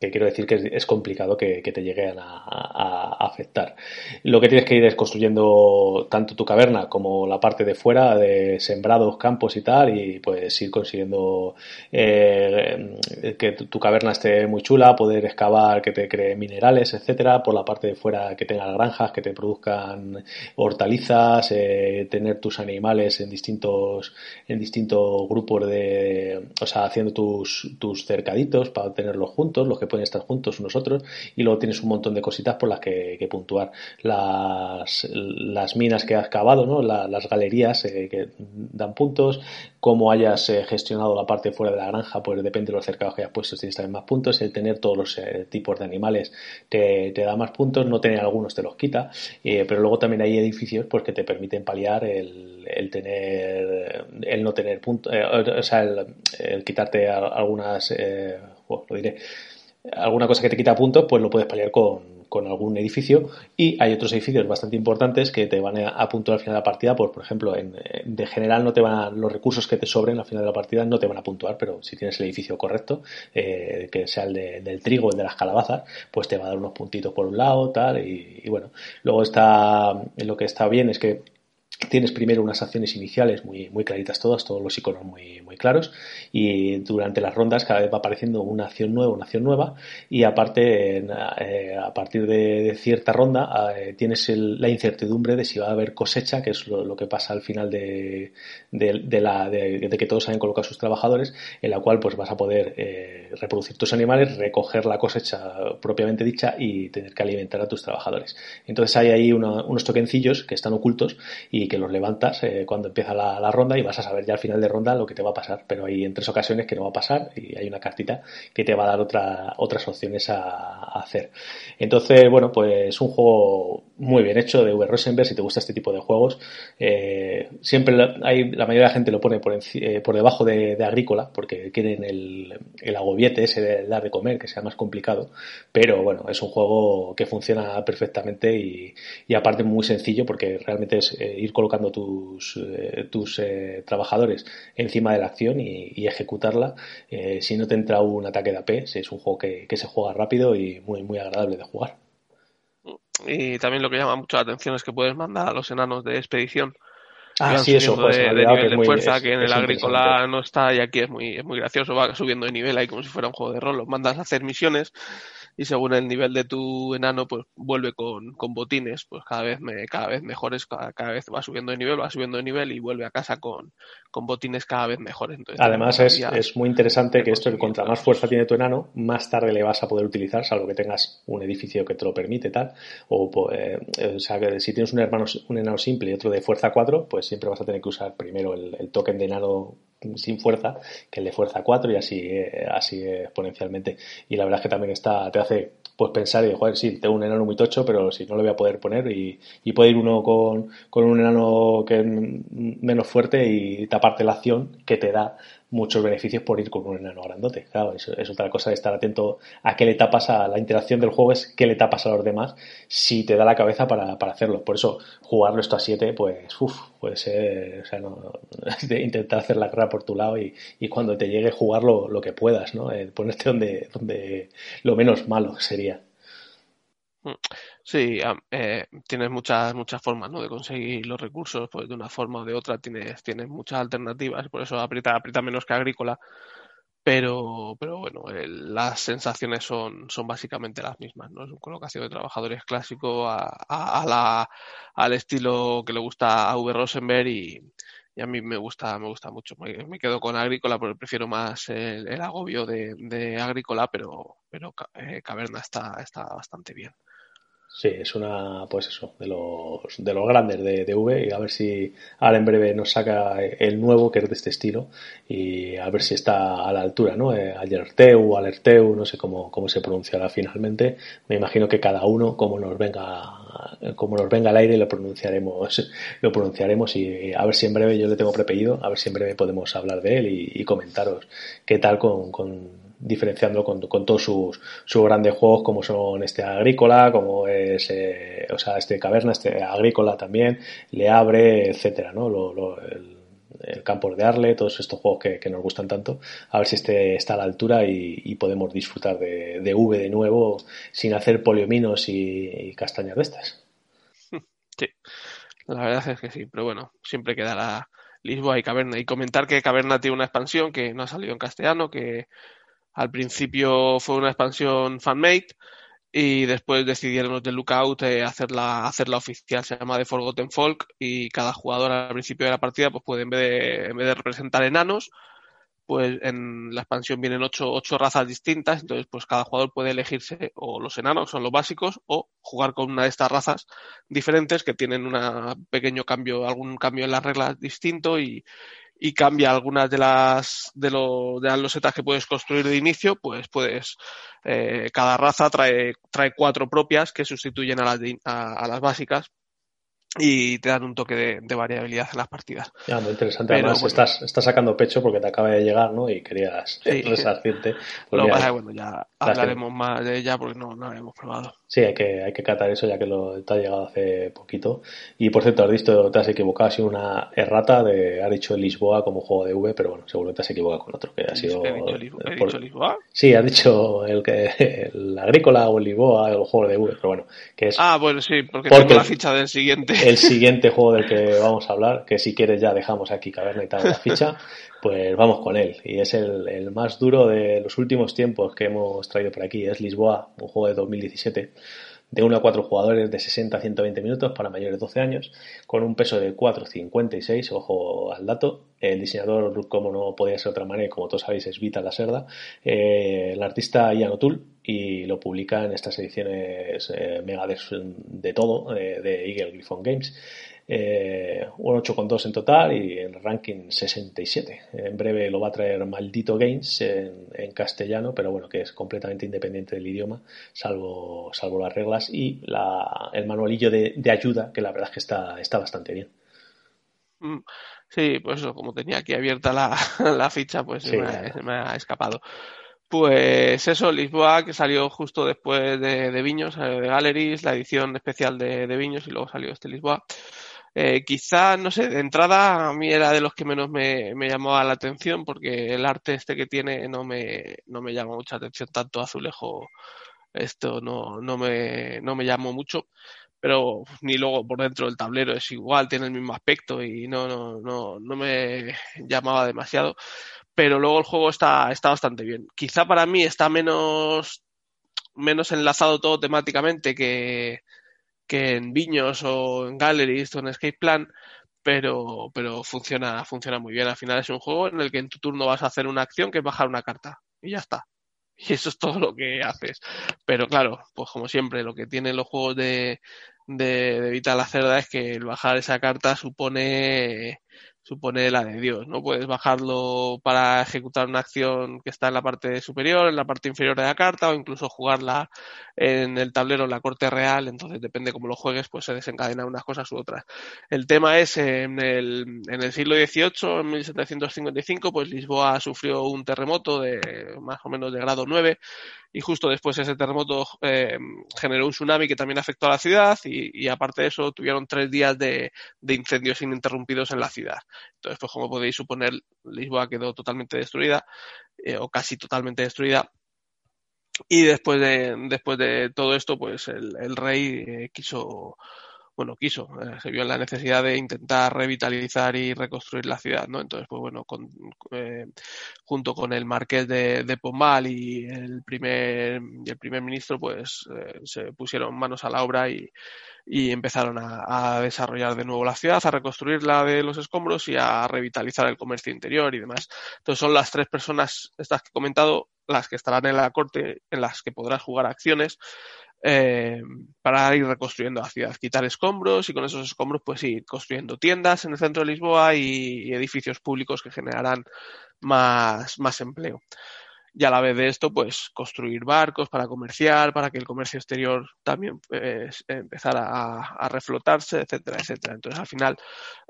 que quiero decir que es, complicado que, te lleguen a, afectar. Lo que tienes que ir es construyendo tanto tu caverna como la parte de fuera, de sembrados, campos y tal, y pues ir consiguiendo eh, que tu, caverna esté muy chula, poder excavar, que te cree minerales, etcétera, por la parte de fuera que tengas granjas, que te produzcan hortalizas, eh, tener tus animales en distintos, en distintos grupos de, o sea, haciendo tus, tus cercaditos para tenerlos juntos, los pueden estar juntos unos otros y luego tienes un montón de cositas por las que, puntuar. Las, las, minas que has cavado, ¿no? La, las galerías eh, que dan puntos, cómo hayas eh, gestionado la parte fuera de la granja, pues depende de los cercados que hayas puesto, tienes también más puntos. El tener todos los eh, tipos de animales te, te, da más puntos, no tener algunos te los quita, pero luego también hay edificios pues, que te permiten paliar el, el tener, el no tener puntos, o sea, el, el quitarte algunas, lo diré, alguna cosa que te quita puntos, pues lo puedes paliar con, con, algún edificio. Y hay otros edificios bastante importantes que te van a, a puntuar al final de la partida. Pues, por ejemplo, en, de general no te van a, los recursos que te sobren al final de la partida no te van a puntuar, pero si tienes el edificio correcto, eh, que sea el de, del trigo, el de las calabazas, pues te va a dar unos puntitos por un lado, tal. Y bueno, luego está, lo que está bien es que tienes primero unas acciones iniciales muy, muy claritas todas, todos los iconos muy, muy claros y durante las rondas cada vez va apareciendo una acción nueva, una acción nueva y aparte eh, a partir de, cierta ronda eh, tienes el, la incertidumbre de si va a haber cosecha, que es lo, que pasa al final de, de, que todos hayan colocado sus trabajadores, en la cual pues vas a poder eh, reproducir tus animales, recoger la cosecha propiamente dicha y tener que alimentar a tus trabajadores. Entonces hay ahí unos tokencillos que están ocultos y que los levantas eh, cuando empieza la, ronda y vas a saber ya al final de ronda lo que te va a pasar. Pero hay en tres ocasiones que no va a pasar y hay una cartita que te va a dar otra, otras opciones a, a hacer. Entonces, bueno, pues un juego muy bien hecho de V. Rosenberg, si te gusta este tipo de juegos. Eh, siempre hay, la mayoría de la gente lo pone por, eh, por debajo de, de, Agrícola, porque quieren el, el agobiete ese de dar de comer, que sea más complicado. Pero bueno, es un juego que funciona perfectamente y, y aparte muy sencillo, porque realmente es eh, ir colocando tus, tus trabajadores encima de la acción y, y ejecutarla. si no te entra un ataque de AP, es un juego que, que se juega rápido y muy, muy agradable de jugar. Y también lo que llama mucho la atención es que puedes mandar a los enanos de expedición. Ah, sí, eso, pues, de, de nivel de muy, fuerza es, que en el agrícola no está y aquí es muy, es muy gracioso, va subiendo de nivel ahí como si fuera un juego de rol, los mandas a hacer misiones y según el nivel de tu enano, pues vuelve con, con botines, pues cada vez me, cada vez mejores, cada, cada, vez va subiendo de nivel, va subiendo de nivel y vuelve a casa con, con botines cada vez mejores. Entonces, Además es, es, muy interesante que esto, contra más fuerza tiene tu enano, más tarde le vas a poder utilizar, salvo que tengas un edificio que te lo permite tal, o, eh, o sea, que si tienes un, hermano, un enano simple y otro de fuerza 4, pues siempre vas a tener que usar primero el, el token de enano sin fuerza que el de fuerza 4 y así, eh, así exponencialmente. Y la verdad es que también está, te hace pues pensar y joder, sí, tengo un enano muy tocho, pero si no lo voy a poder poner y, y puede ir uno con, con un enano que es menos fuerte y taparte la acción que te da muchos beneficios por ir con un enano grandote. Claro, eso es otra cosa de estar atento a qué le tapas a la interacción del juego, es qué le tapas a los demás si te da la cabeza para, para hacerlo. Por eso, jugarlo esto a 7, pues, uff, pues, eh, o sea, no, intentar hacer la carrera por tu lado y, y cuando te llegue jugarlo lo que puedas, ¿no? Eh, ponerte donde, donde lo menos malo sería. Sí, eh, tienes muchas muchas formas ¿no? de conseguir los recursos, pues de una forma o de otra tienes, tienes muchas alternativas, por eso aprieta, aprieta menos que agrícola, pero, pero bueno, el, las sensaciones son, son básicamente las mismas, ¿no? Es un colocación de trabajadores clásico a, a, a la, al estilo que le gusta a V. Rosenberg y, a mí me gusta, me gusta mucho. Me, quedo con agrícola porque prefiero más el, el agobio de, de, agrícola, pero, pero eh, caverna está, está bastante bien. Sí, es una, pues eso, de los, de los grandes de, de, V y a ver si ahora en breve nos saca el nuevo que es de este estilo y a ver si está a la altura, ¿no? Eh, Alerteu, Alerteu, no sé cómo, cómo se pronunciará finalmente. Me imagino que cada uno, como nos venga, como nos venga al aire, lo pronunciaremos, lo pronunciaremos y a ver si en breve yo le tengo prepedido, a ver si en breve podemos hablar de él y, y comentaros qué tal con, con diferenciando con, con todos sus, sus, grandes juegos como son este agrícola, como es, eh, o sea, este caverna, este agrícola también, le abre, etcétera, ¿no? Lo, lo, el, el Campos de Arle, todos estos juegos que, que, nos gustan tanto, a ver si este está a la altura y, podemos disfrutar de, de, V de nuevo sin hacer poliominos y, y castañas de estas. Sí, la verdad es que sí, pero bueno, siempre quedará Lisboa y Caverna. Y comentar que Caverna tiene una expansión que no ha salido en castellano, que al principio fue una expansión fanmade y después decidieron los de Lookout eh, hacerla, hacerla oficial. Se llama The Forgotten Folk y cada jugador al principio de la partida pues puede en vez de, en vez de representar enanos, pues en la expansión vienen ocho, ocho razas distintas, entonces pues cada jugador puede elegirse o los enanos, son los básicos, o jugar con una de estas razas diferentes que tienen un pequeño cambio, algún cambio en las reglas distinto y, y cambia algunas de las de, lo, de las losetas que puedes construir de inicio, pues puedes eh, cada raza trae trae cuatro propias que sustituyen a las de, a, a, las básicas y te dan un toque de, de variabilidad en las partidas. Ya, muy interesante. Pero, Además, bueno, estás, estás sacando pecho porque te acaba de llegar, ¿no? Y querías sí. resarcirte. Lo que pasa bueno, ya hablaremos más de ella porque no, no la hemos probado. Sí, hay que, hay que catar eso ya que lo, te ha llegado hace poquito. Y por cierto, has visto, te has equivocado, ha sido una errata de, ha dicho Lisboa como juego de V, pero bueno, seguro que te has equivocado con otro que ha sido. ¿He dicho, Lisboa? ¿He dicho Lisboa? Sí, has dicho el que, el agrícola o el Lisboa, el juego de V, pero bueno, que es. Ah, bueno, sí, porque, porque tengo la ficha del siguiente. El siguiente juego del que vamos a hablar, que si quieres ya dejamos aquí caverna y tal la ficha, pues vamos con él. Y es el, el más duro de los últimos tiempos que hemos traído por aquí, es Lisboa, un juego de 2017 de 1 a 4 jugadores de 60 a 120 minutos para mayores de 12 años, con un peso de 4,56, ojo al dato. El diseñador, como no podía ser de otra manera, como todos sabéis, es Vita Lacerda. Eh, el artista Ian O'Toole y lo publica en estas ediciones eh, mega de, de todo eh, de Eagle Griffon Games. Eh, un 8,2 en total y en ranking 67. En breve lo va a traer Maldito Games en, castellano, pero bueno, que es completamente independiente del idioma, salvo, salvo las reglas y la, el manualillo de, ayuda, que la verdad es que está, está bastante bien. Mm, sí, pues eso, como tenía aquí abierta la, la ficha, pues se, me ha, escapado. Pues eso, Lisboa, que salió justo después de, de Viños, de Galleries, la edición especial de, de Viños y luego salió este Lisboa. Eh, quizá, no sé, de entrada a mí era de los que menos me, me llamaba la atención porque el arte este que tiene no me, no me llama mucha atención, tanto azulejo, esto no, no, me, no me llamó mucho pero ni luego por dentro del tablero es igual, tiene el mismo aspecto y no, no, no, no me llamaba demasiado. Pero luego el juego está, está bastante bien. Quizá para mí está menos, menos enlazado todo temáticamente que, que en Viños o en Galleries o en Escape Plan, pero, pero funciona, funciona muy bien. Al final es un juego en el que en tu turno vas a hacer una acción que es bajar una carta y ya está. Y eso es todo lo que haces. Pero claro, pues como siempre, lo que tienen los juegos de, de, de Vital la Cerda es que el bajar esa carta supone supone la de Dios, ¿no? Puedes bajarlo para ejecutar una acción que está en la parte superior, en la parte inferior de la carta, o incluso jugarla en el tablero en la corte real, entonces depende cómo lo juegues, pues se desencadenan unas cosas u otras. El tema es, en el, en el siglo XVIII, en 1755, pues Lisboa sufrió un terremoto de más o menos de grado 9, y justo después ese terremoto eh, generó un tsunami que también afectó a la ciudad y, aparte de eso tuvieron tres días de, incendios ininterrumpidos en la ciudad. Entonces, pues como podéis suponer, Lisboa quedó totalmente destruida eh, o casi totalmente destruida. Y después de, después de todo esto, pues el, el rey eh, quiso bueno, quiso, eh, se vio en la necesidad de intentar revitalizar y reconstruir la ciudad, ¿no? Entonces, pues bueno, con, eh, junto con el marqués de, de, Pombal y el primer, y el primer ministro, pues eh, se pusieron manos a la obra y, y empezaron a, a, desarrollar de nuevo la ciudad, a reconstruirla de los escombros y a revitalizar el comercio interior y demás. Entonces, son las tres personas, estas que he comentado, las que estarán en la corte, en las que podrás jugar acciones eh, para ir reconstruyendo la ciudad, quitar escombros y con esos escombros pues ir construyendo tiendas en el centro de Lisboa y, y edificios públicos que generarán más, más empleo y a la vez de esto, pues construir barcos para comerciar, para que el comercio exterior también pues, empezara a, reflotarse, etcétera, etcétera. Entonces, al final,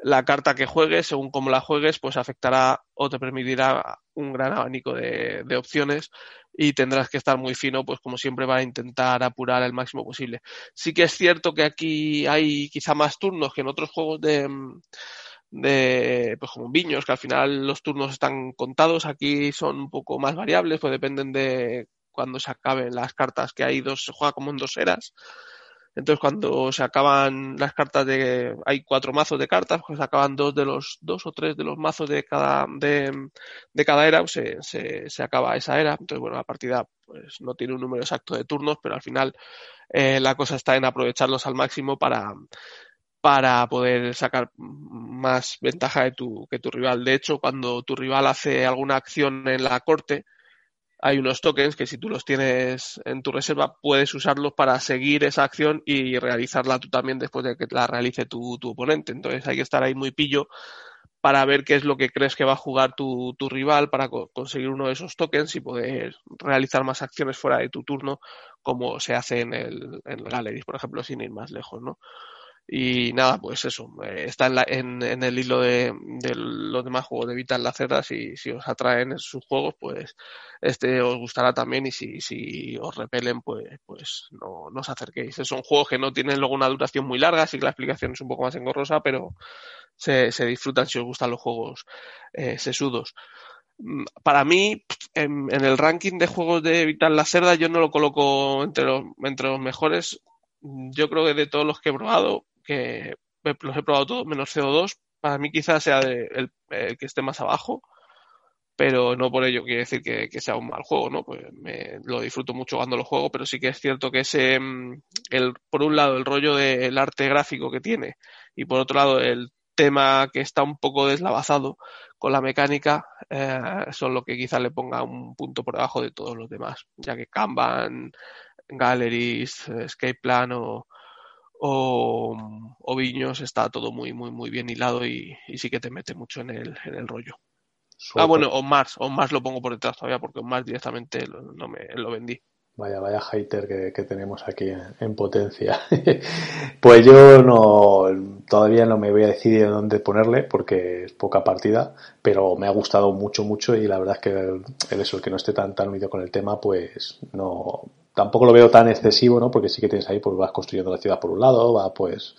la carta que juegues, según cómo la juegues, pues afectará o te permitirá un gran abanico de, de opciones y tendrás que estar muy fino, pues como siempre, para intentar apurar el máximo posible. Sí que es cierto que aquí hay quizá más turnos que en otros juegos de de, pues como Viños, que al final los turnos están contados, aquí son un poco más variables, pues dependen de cuando se acaben las cartas, que hay dos, se juega como en dos eras. Entonces cuando se acaban las cartas de, hay cuatro mazos de cartas, pues se acaban dos de los, dos o tres de los mazos de cada, de, de cada era, pues se, se, se acaba esa era. Entonces bueno, la partida pues no tiene un número exacto de turnos, pero al final eh, la cosa está en aprovecharlos al máximo para, para poder sacar más ventaja de tu, que tu rival. De hecho, cuando tu rival hace alguna acción en la corte, hay unos tokens que si tú los tienes en tu reserva puedes usarlos para seguir esa acción y realizarla tú también después de que la realice tu, tu oponente. Entonces hay que estar ahí muy pillo para ver qué es lo que crees que va a jugar tu, tu rival para co conseguir uno de esos tokens y poder realizar más acciones fuera de tu turno como se hace en el, en el Gallery, por ejemplo, sin ir más lejos, ¿no? Y nada, pues eso, eh, está en, la, en, en, el hilo de, los demás juegos de Vital la Cerda. Si, os atraen sus juegos, pues este os gustará también. Y si, si os repelen, pues, pues no, os acerquéis. Son juegos que no tienen luego una duración muy larga, así que la explicación es un poco más engorrosa, pero se, se disfrutan si os gustan los juegos eh, sesudos. Mm, para mí, en, en, el ranking de juegos de Vital la Cerda, yo no lo coloco entre los, entre los mejores. Yo creo que de todos los que he probado, que los he probado todos menos CO2. Para mí quizás sea de, el, que esté más abajo, pero no por ello quiere decir que, sea un mal juego, ¿no? Pues me, lo disfruto mucho cuando lo juego, pero sí que es cierto que ese, mm, el, por un lado, el rollo del arte gráfico que tiene y por otro lado, el tema que está un poco deslavazado con la mecánica eh, son lo que quizá le ponga un punto por debajo de todos los demás, ya que Kanban, Galleries, Escape Plan o, o, o Viños está todo muy, muy, muy bien hilado y, y sí que te mete mucho en el, en el rollo. Ah, bueno, o Mars, o Mars lo pongo por detrás todavía porque Mars directamente lo, no me, lo vendí. Vaya, vaya hater que, que tenemos aquí en, en potencia. pues yo no, todavía no me voy a decidir dónde ponerle porque es poca partida, pero me ha gustado mucho, mucho y la verdad es que el, el eso, el que no esté tan, tan unido con el tema, pues no, tampoco lo veo tan excesivo, ¿no? Porque sí que tienes ahí, pues vas construyendo la ciudad por un lado, va pues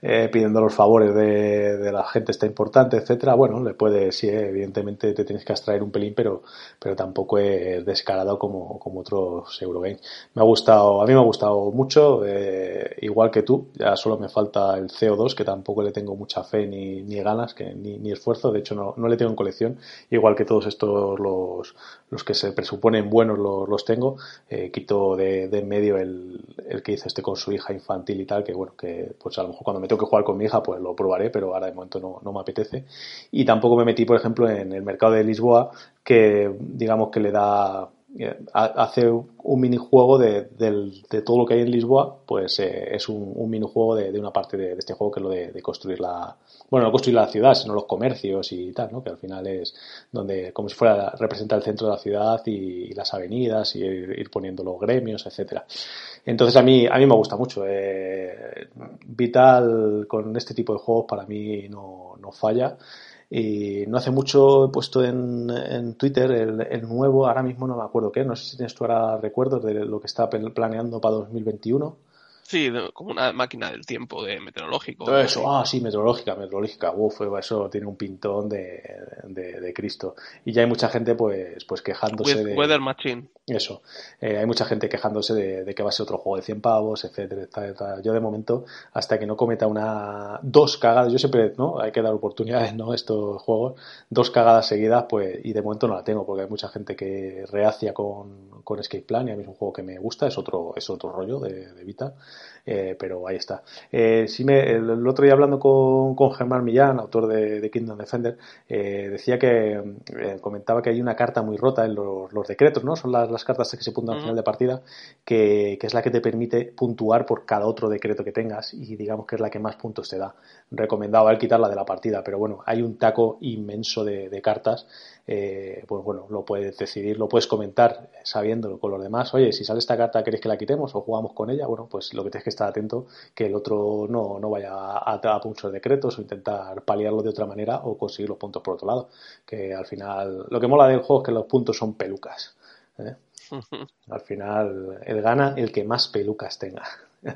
eh, pidiendo los favores de, de, la gente está importante, etcétera. Bueno, le puede, sí, eh, evidentemente te tienes que abstraer un pelín, pero, pero tampoco es descarado como, como otros Eurogames. Me ha gustado, a mí me ha gustado mucho, eh, igual que tú, ya solo me falta el CO2, que tampoco le tengo mucha fe ni, ni ganas, que, ni, ni esfuerzo, de hecho no, no le tengo en colección, igual que todos estos los, los que se presuponen buenos los, los tengo, eh, quito de, de en medio el, el que hizo este con su hija infantil y tal, que bueno, que pues a lo mejor cuando me tengo que jugar con mi hija, pues lo probaré, pero ahora de momento no, no me apetece. Y tampoco me metí, por ejemplo, en el mercado de Lisboa, que digamos que le da hace un minijuego de, de, todo lo que hay en Lisboa, pues eh, es un, minijuego de, una parte de, este juego que es lo de, construir la, bueno, no construir la ciudad, sino los comercios y tal, ¿no? Que al final es donde, como si fuera, representa el centro de la ciudad y, las avenidas y ir, ir, poniendo los gremios, etcétera. Entonces a mí, a mí me gusta mucho. Eh, Vital con este tipo de juegos para mí no, no falla. Y no hace mucho he puesto en, en Twitter el, nuevo, ahora mismo no me acuerdo qué, no sé si tienes tú ahora recuerdos de lo que está planeando para 2021. Sí, como una máquina del tiempo de meteorológico. Todo eso, ah, sí, meteorológica, meteorológica. Uf, eso tiene un pintón de, de, de, Cristo. Y ya hay mucha gente, pues, pues quejándose With, de. Weather Machine. Eso. Eh, hay mucha gente quejándose de, de, que va a ser otro juego de 100 pavos, etcétera, etcétera. Yo, de momento, hasta que no cometa una. Dos cagadas, yo siempre, ¿no? Hay que dar oportunidades, ¿no? Estos juegos. Dos cagadas seguidas, pues, y de momento no la tengo, porque hay mucha gente que reacia con, con Escape Plan, y a mí es un juego que me gusta, es otro, es otro rollo de, de Vita. Eh, pero ahí está. Eh, sí me, el, el, otro día hablando con, con Germán Millán, autor de, de Kingdom Defender, eh, decía que eh, comentaba que hay una carta muy rota en los, los decretos, ¿no? Son las, las, cartas que se puntan al final de partida, que, que, es la que te permite puntuar por cada otro decreto que tengas y digamos que es la que más puntos te da. Recomendaba el quitarla de la partida, pero bueno, hay un taco inmenso de, de cartas eh, pues bueno, lo puedes decidir, lo puedes comentar sabiendo con los demás, oye, si sale esta carta, ¿queréis que la quitemos o jugamos con ella? Bueno, pues lo que tienes que estar atento, que el otro no, no vaya a, a, decretos o intentar paliarlo de otra manera o conseguir los puntos por otro lado, que al final, lo que mola del juego es que los puntos son pelucas. ¿eh? Al final, el gana el que más pelucas tenga.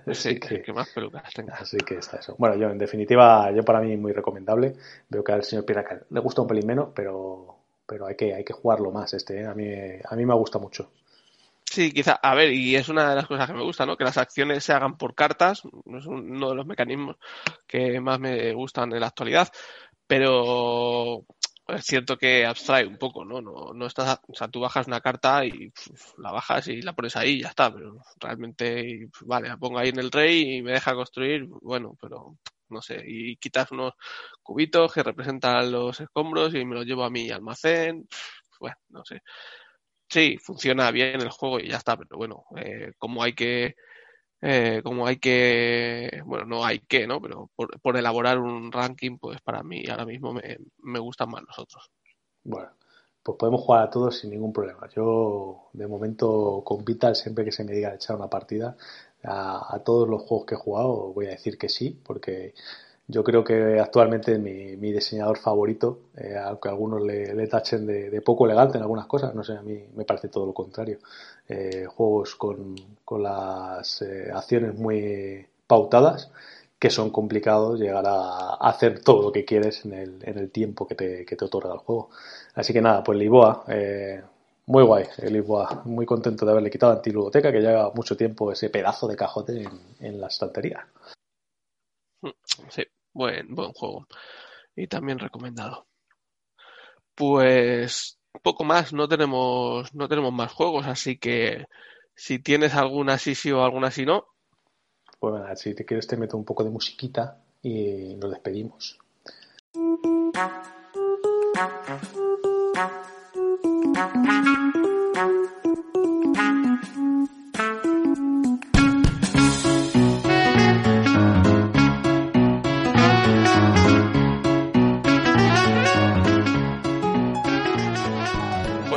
Así sí, que, que, más pelucas tenga. Así que está eso. Bueno, yo en definitiva, yo para mí muy recomendable. Veo que al señor Piraca le gusta un pelín menos, pero pero hay que, hay que jugarlo más este, ¿eh? a, mí, a mí me gusta mucho. Sí, quizá, a ver, y es una de las cosas que me gusta, ¿no? Que las acciones se hagan por cartas, es uno de los mecanismos que más me gustan en la actualidad, pero es cierto que abstrae un poco, ¿no? No, no estás, o sea, tú bajas una carta y la bajas y la pones ahí y ya está, pero realmente, vale, la pongo ahí en el rey y me deja construir, bueno, pero no sé, y quitas unos cubitos que representan los escombros y me los llevo a mi almacén, bueno, no sé. Sí, funciona bien el juego y ya está, pero bueno, eh, como hay que, eh, como hay que, bueno, no hay que, ¿no? Pero por, por elaborar un ranking, pues para mí ahora mismo me, me gustan más los otros. Bueno, pues podemos jugar a todos sin ningún problema. Yo, de momento, con Vital, siempre que se me diga echar una partida, a, todos los juegos que he jugado voy a decir que sí, porque yo creo que actualmente mi, diseñador favorito, eh, aunque algunos le, tachen de, de, poco elegante en algunas cosas, no sé, a mí me parece todo lo contrario. Eh, juegos con, con las eh, acciones muy pautadas, que son complicados llegar a hacer todo lo que quieres en el, en el tiempo que te, que te otorga el juego. Así que nada, pues Liboa, eh, muy guay, el Lisboa. Muy contento de haberle quitado Antiludoteca, que lleva mucho tiempo ese pedazo de cajote en, en, la estantería. Sí, buen, buen juego. Y también recomendado. Pues poco más, no tenemos, no tenemos más juegos, así que si tienes alguna sí sí o alguna sí no. Pues bueno, si te quieres te meto un poco de musiquita y nos despedimos. Pues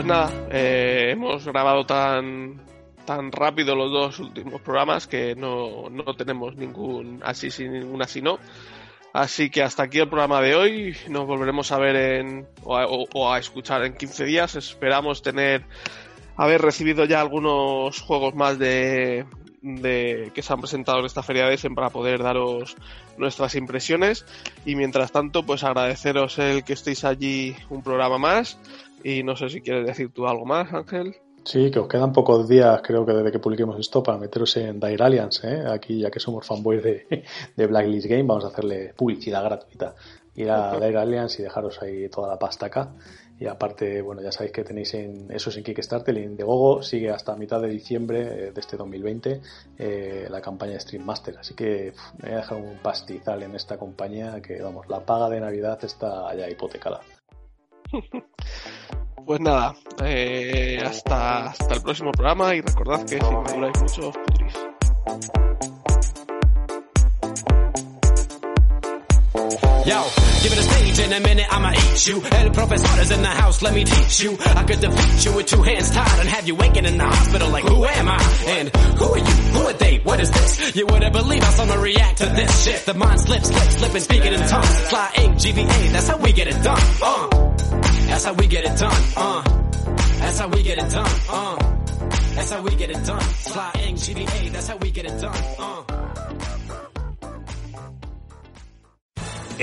nada, eh, hemos grabado tan, tan rápido los dos últimos programas que no, no tenemos ningún así sin ninguna sino. Así que hasta aquí el programa de hoy. Nos volveremos a ver en, o, a, o a escuchar en 15 días. Esperamos tener haber recibido ya algunos juegos más de, de que se han presentado en esta feria de Essen para poder daros nuestras impresiones y mientras tanto pues agradeceros el que estéis allí un programa más y no sé si quieres decir tú algo más Ángel Sí, que os quedan pocos días, creo que desde que publiquemos esto, para meteros en Dire Alliance. ¿eh? Aquí, ya que somos fanboys de, de Blacklist Game, vamos a hacerle publicidad gratuita. Ir a Dire Alliance y dejaros ahí toda la pasta acá. Y aparte, bueno, ya sabéis que tenéis en eso en Kickstarter, el Indiegogo sigue hasta mitad de diciembre eh, de este 2020 eh, la campaña de Stream Master. Así que me voy a dejar un pastizal en esta compañía que, vamos, la paga de Navidad está ya hipotecada. Pues nada, eh, hasta, hasta el próximo programa y recordad que si maduráis mucho os pudrís. Yo, give it a stage in a minute, I'ma eat you. El profesor is in the house, let me teach you. I could defeat you with two hands tied and have you waking in the hospital like, who am I? And who are you? Who are they? What is this? You wouldn't believe how someone react to this shit. The mind slips, slips, slipping, speaking in tongues. Fly ink, GVA, that's how we get it done. Uh, that's how we get it done. Uh, that's how we get it done. Uh, that's how we get it done. That's how we get it done. Uh.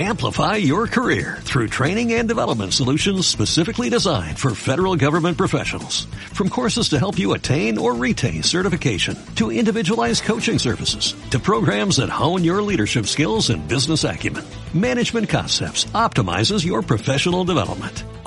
Amplify your career through training and development solutions specifically designed for federal government professionals. From courses to help you attain or retain certification, to individualized coaching services, to programs that hone your leadership skills and business acumen, Management Concepts optimizes your professional development.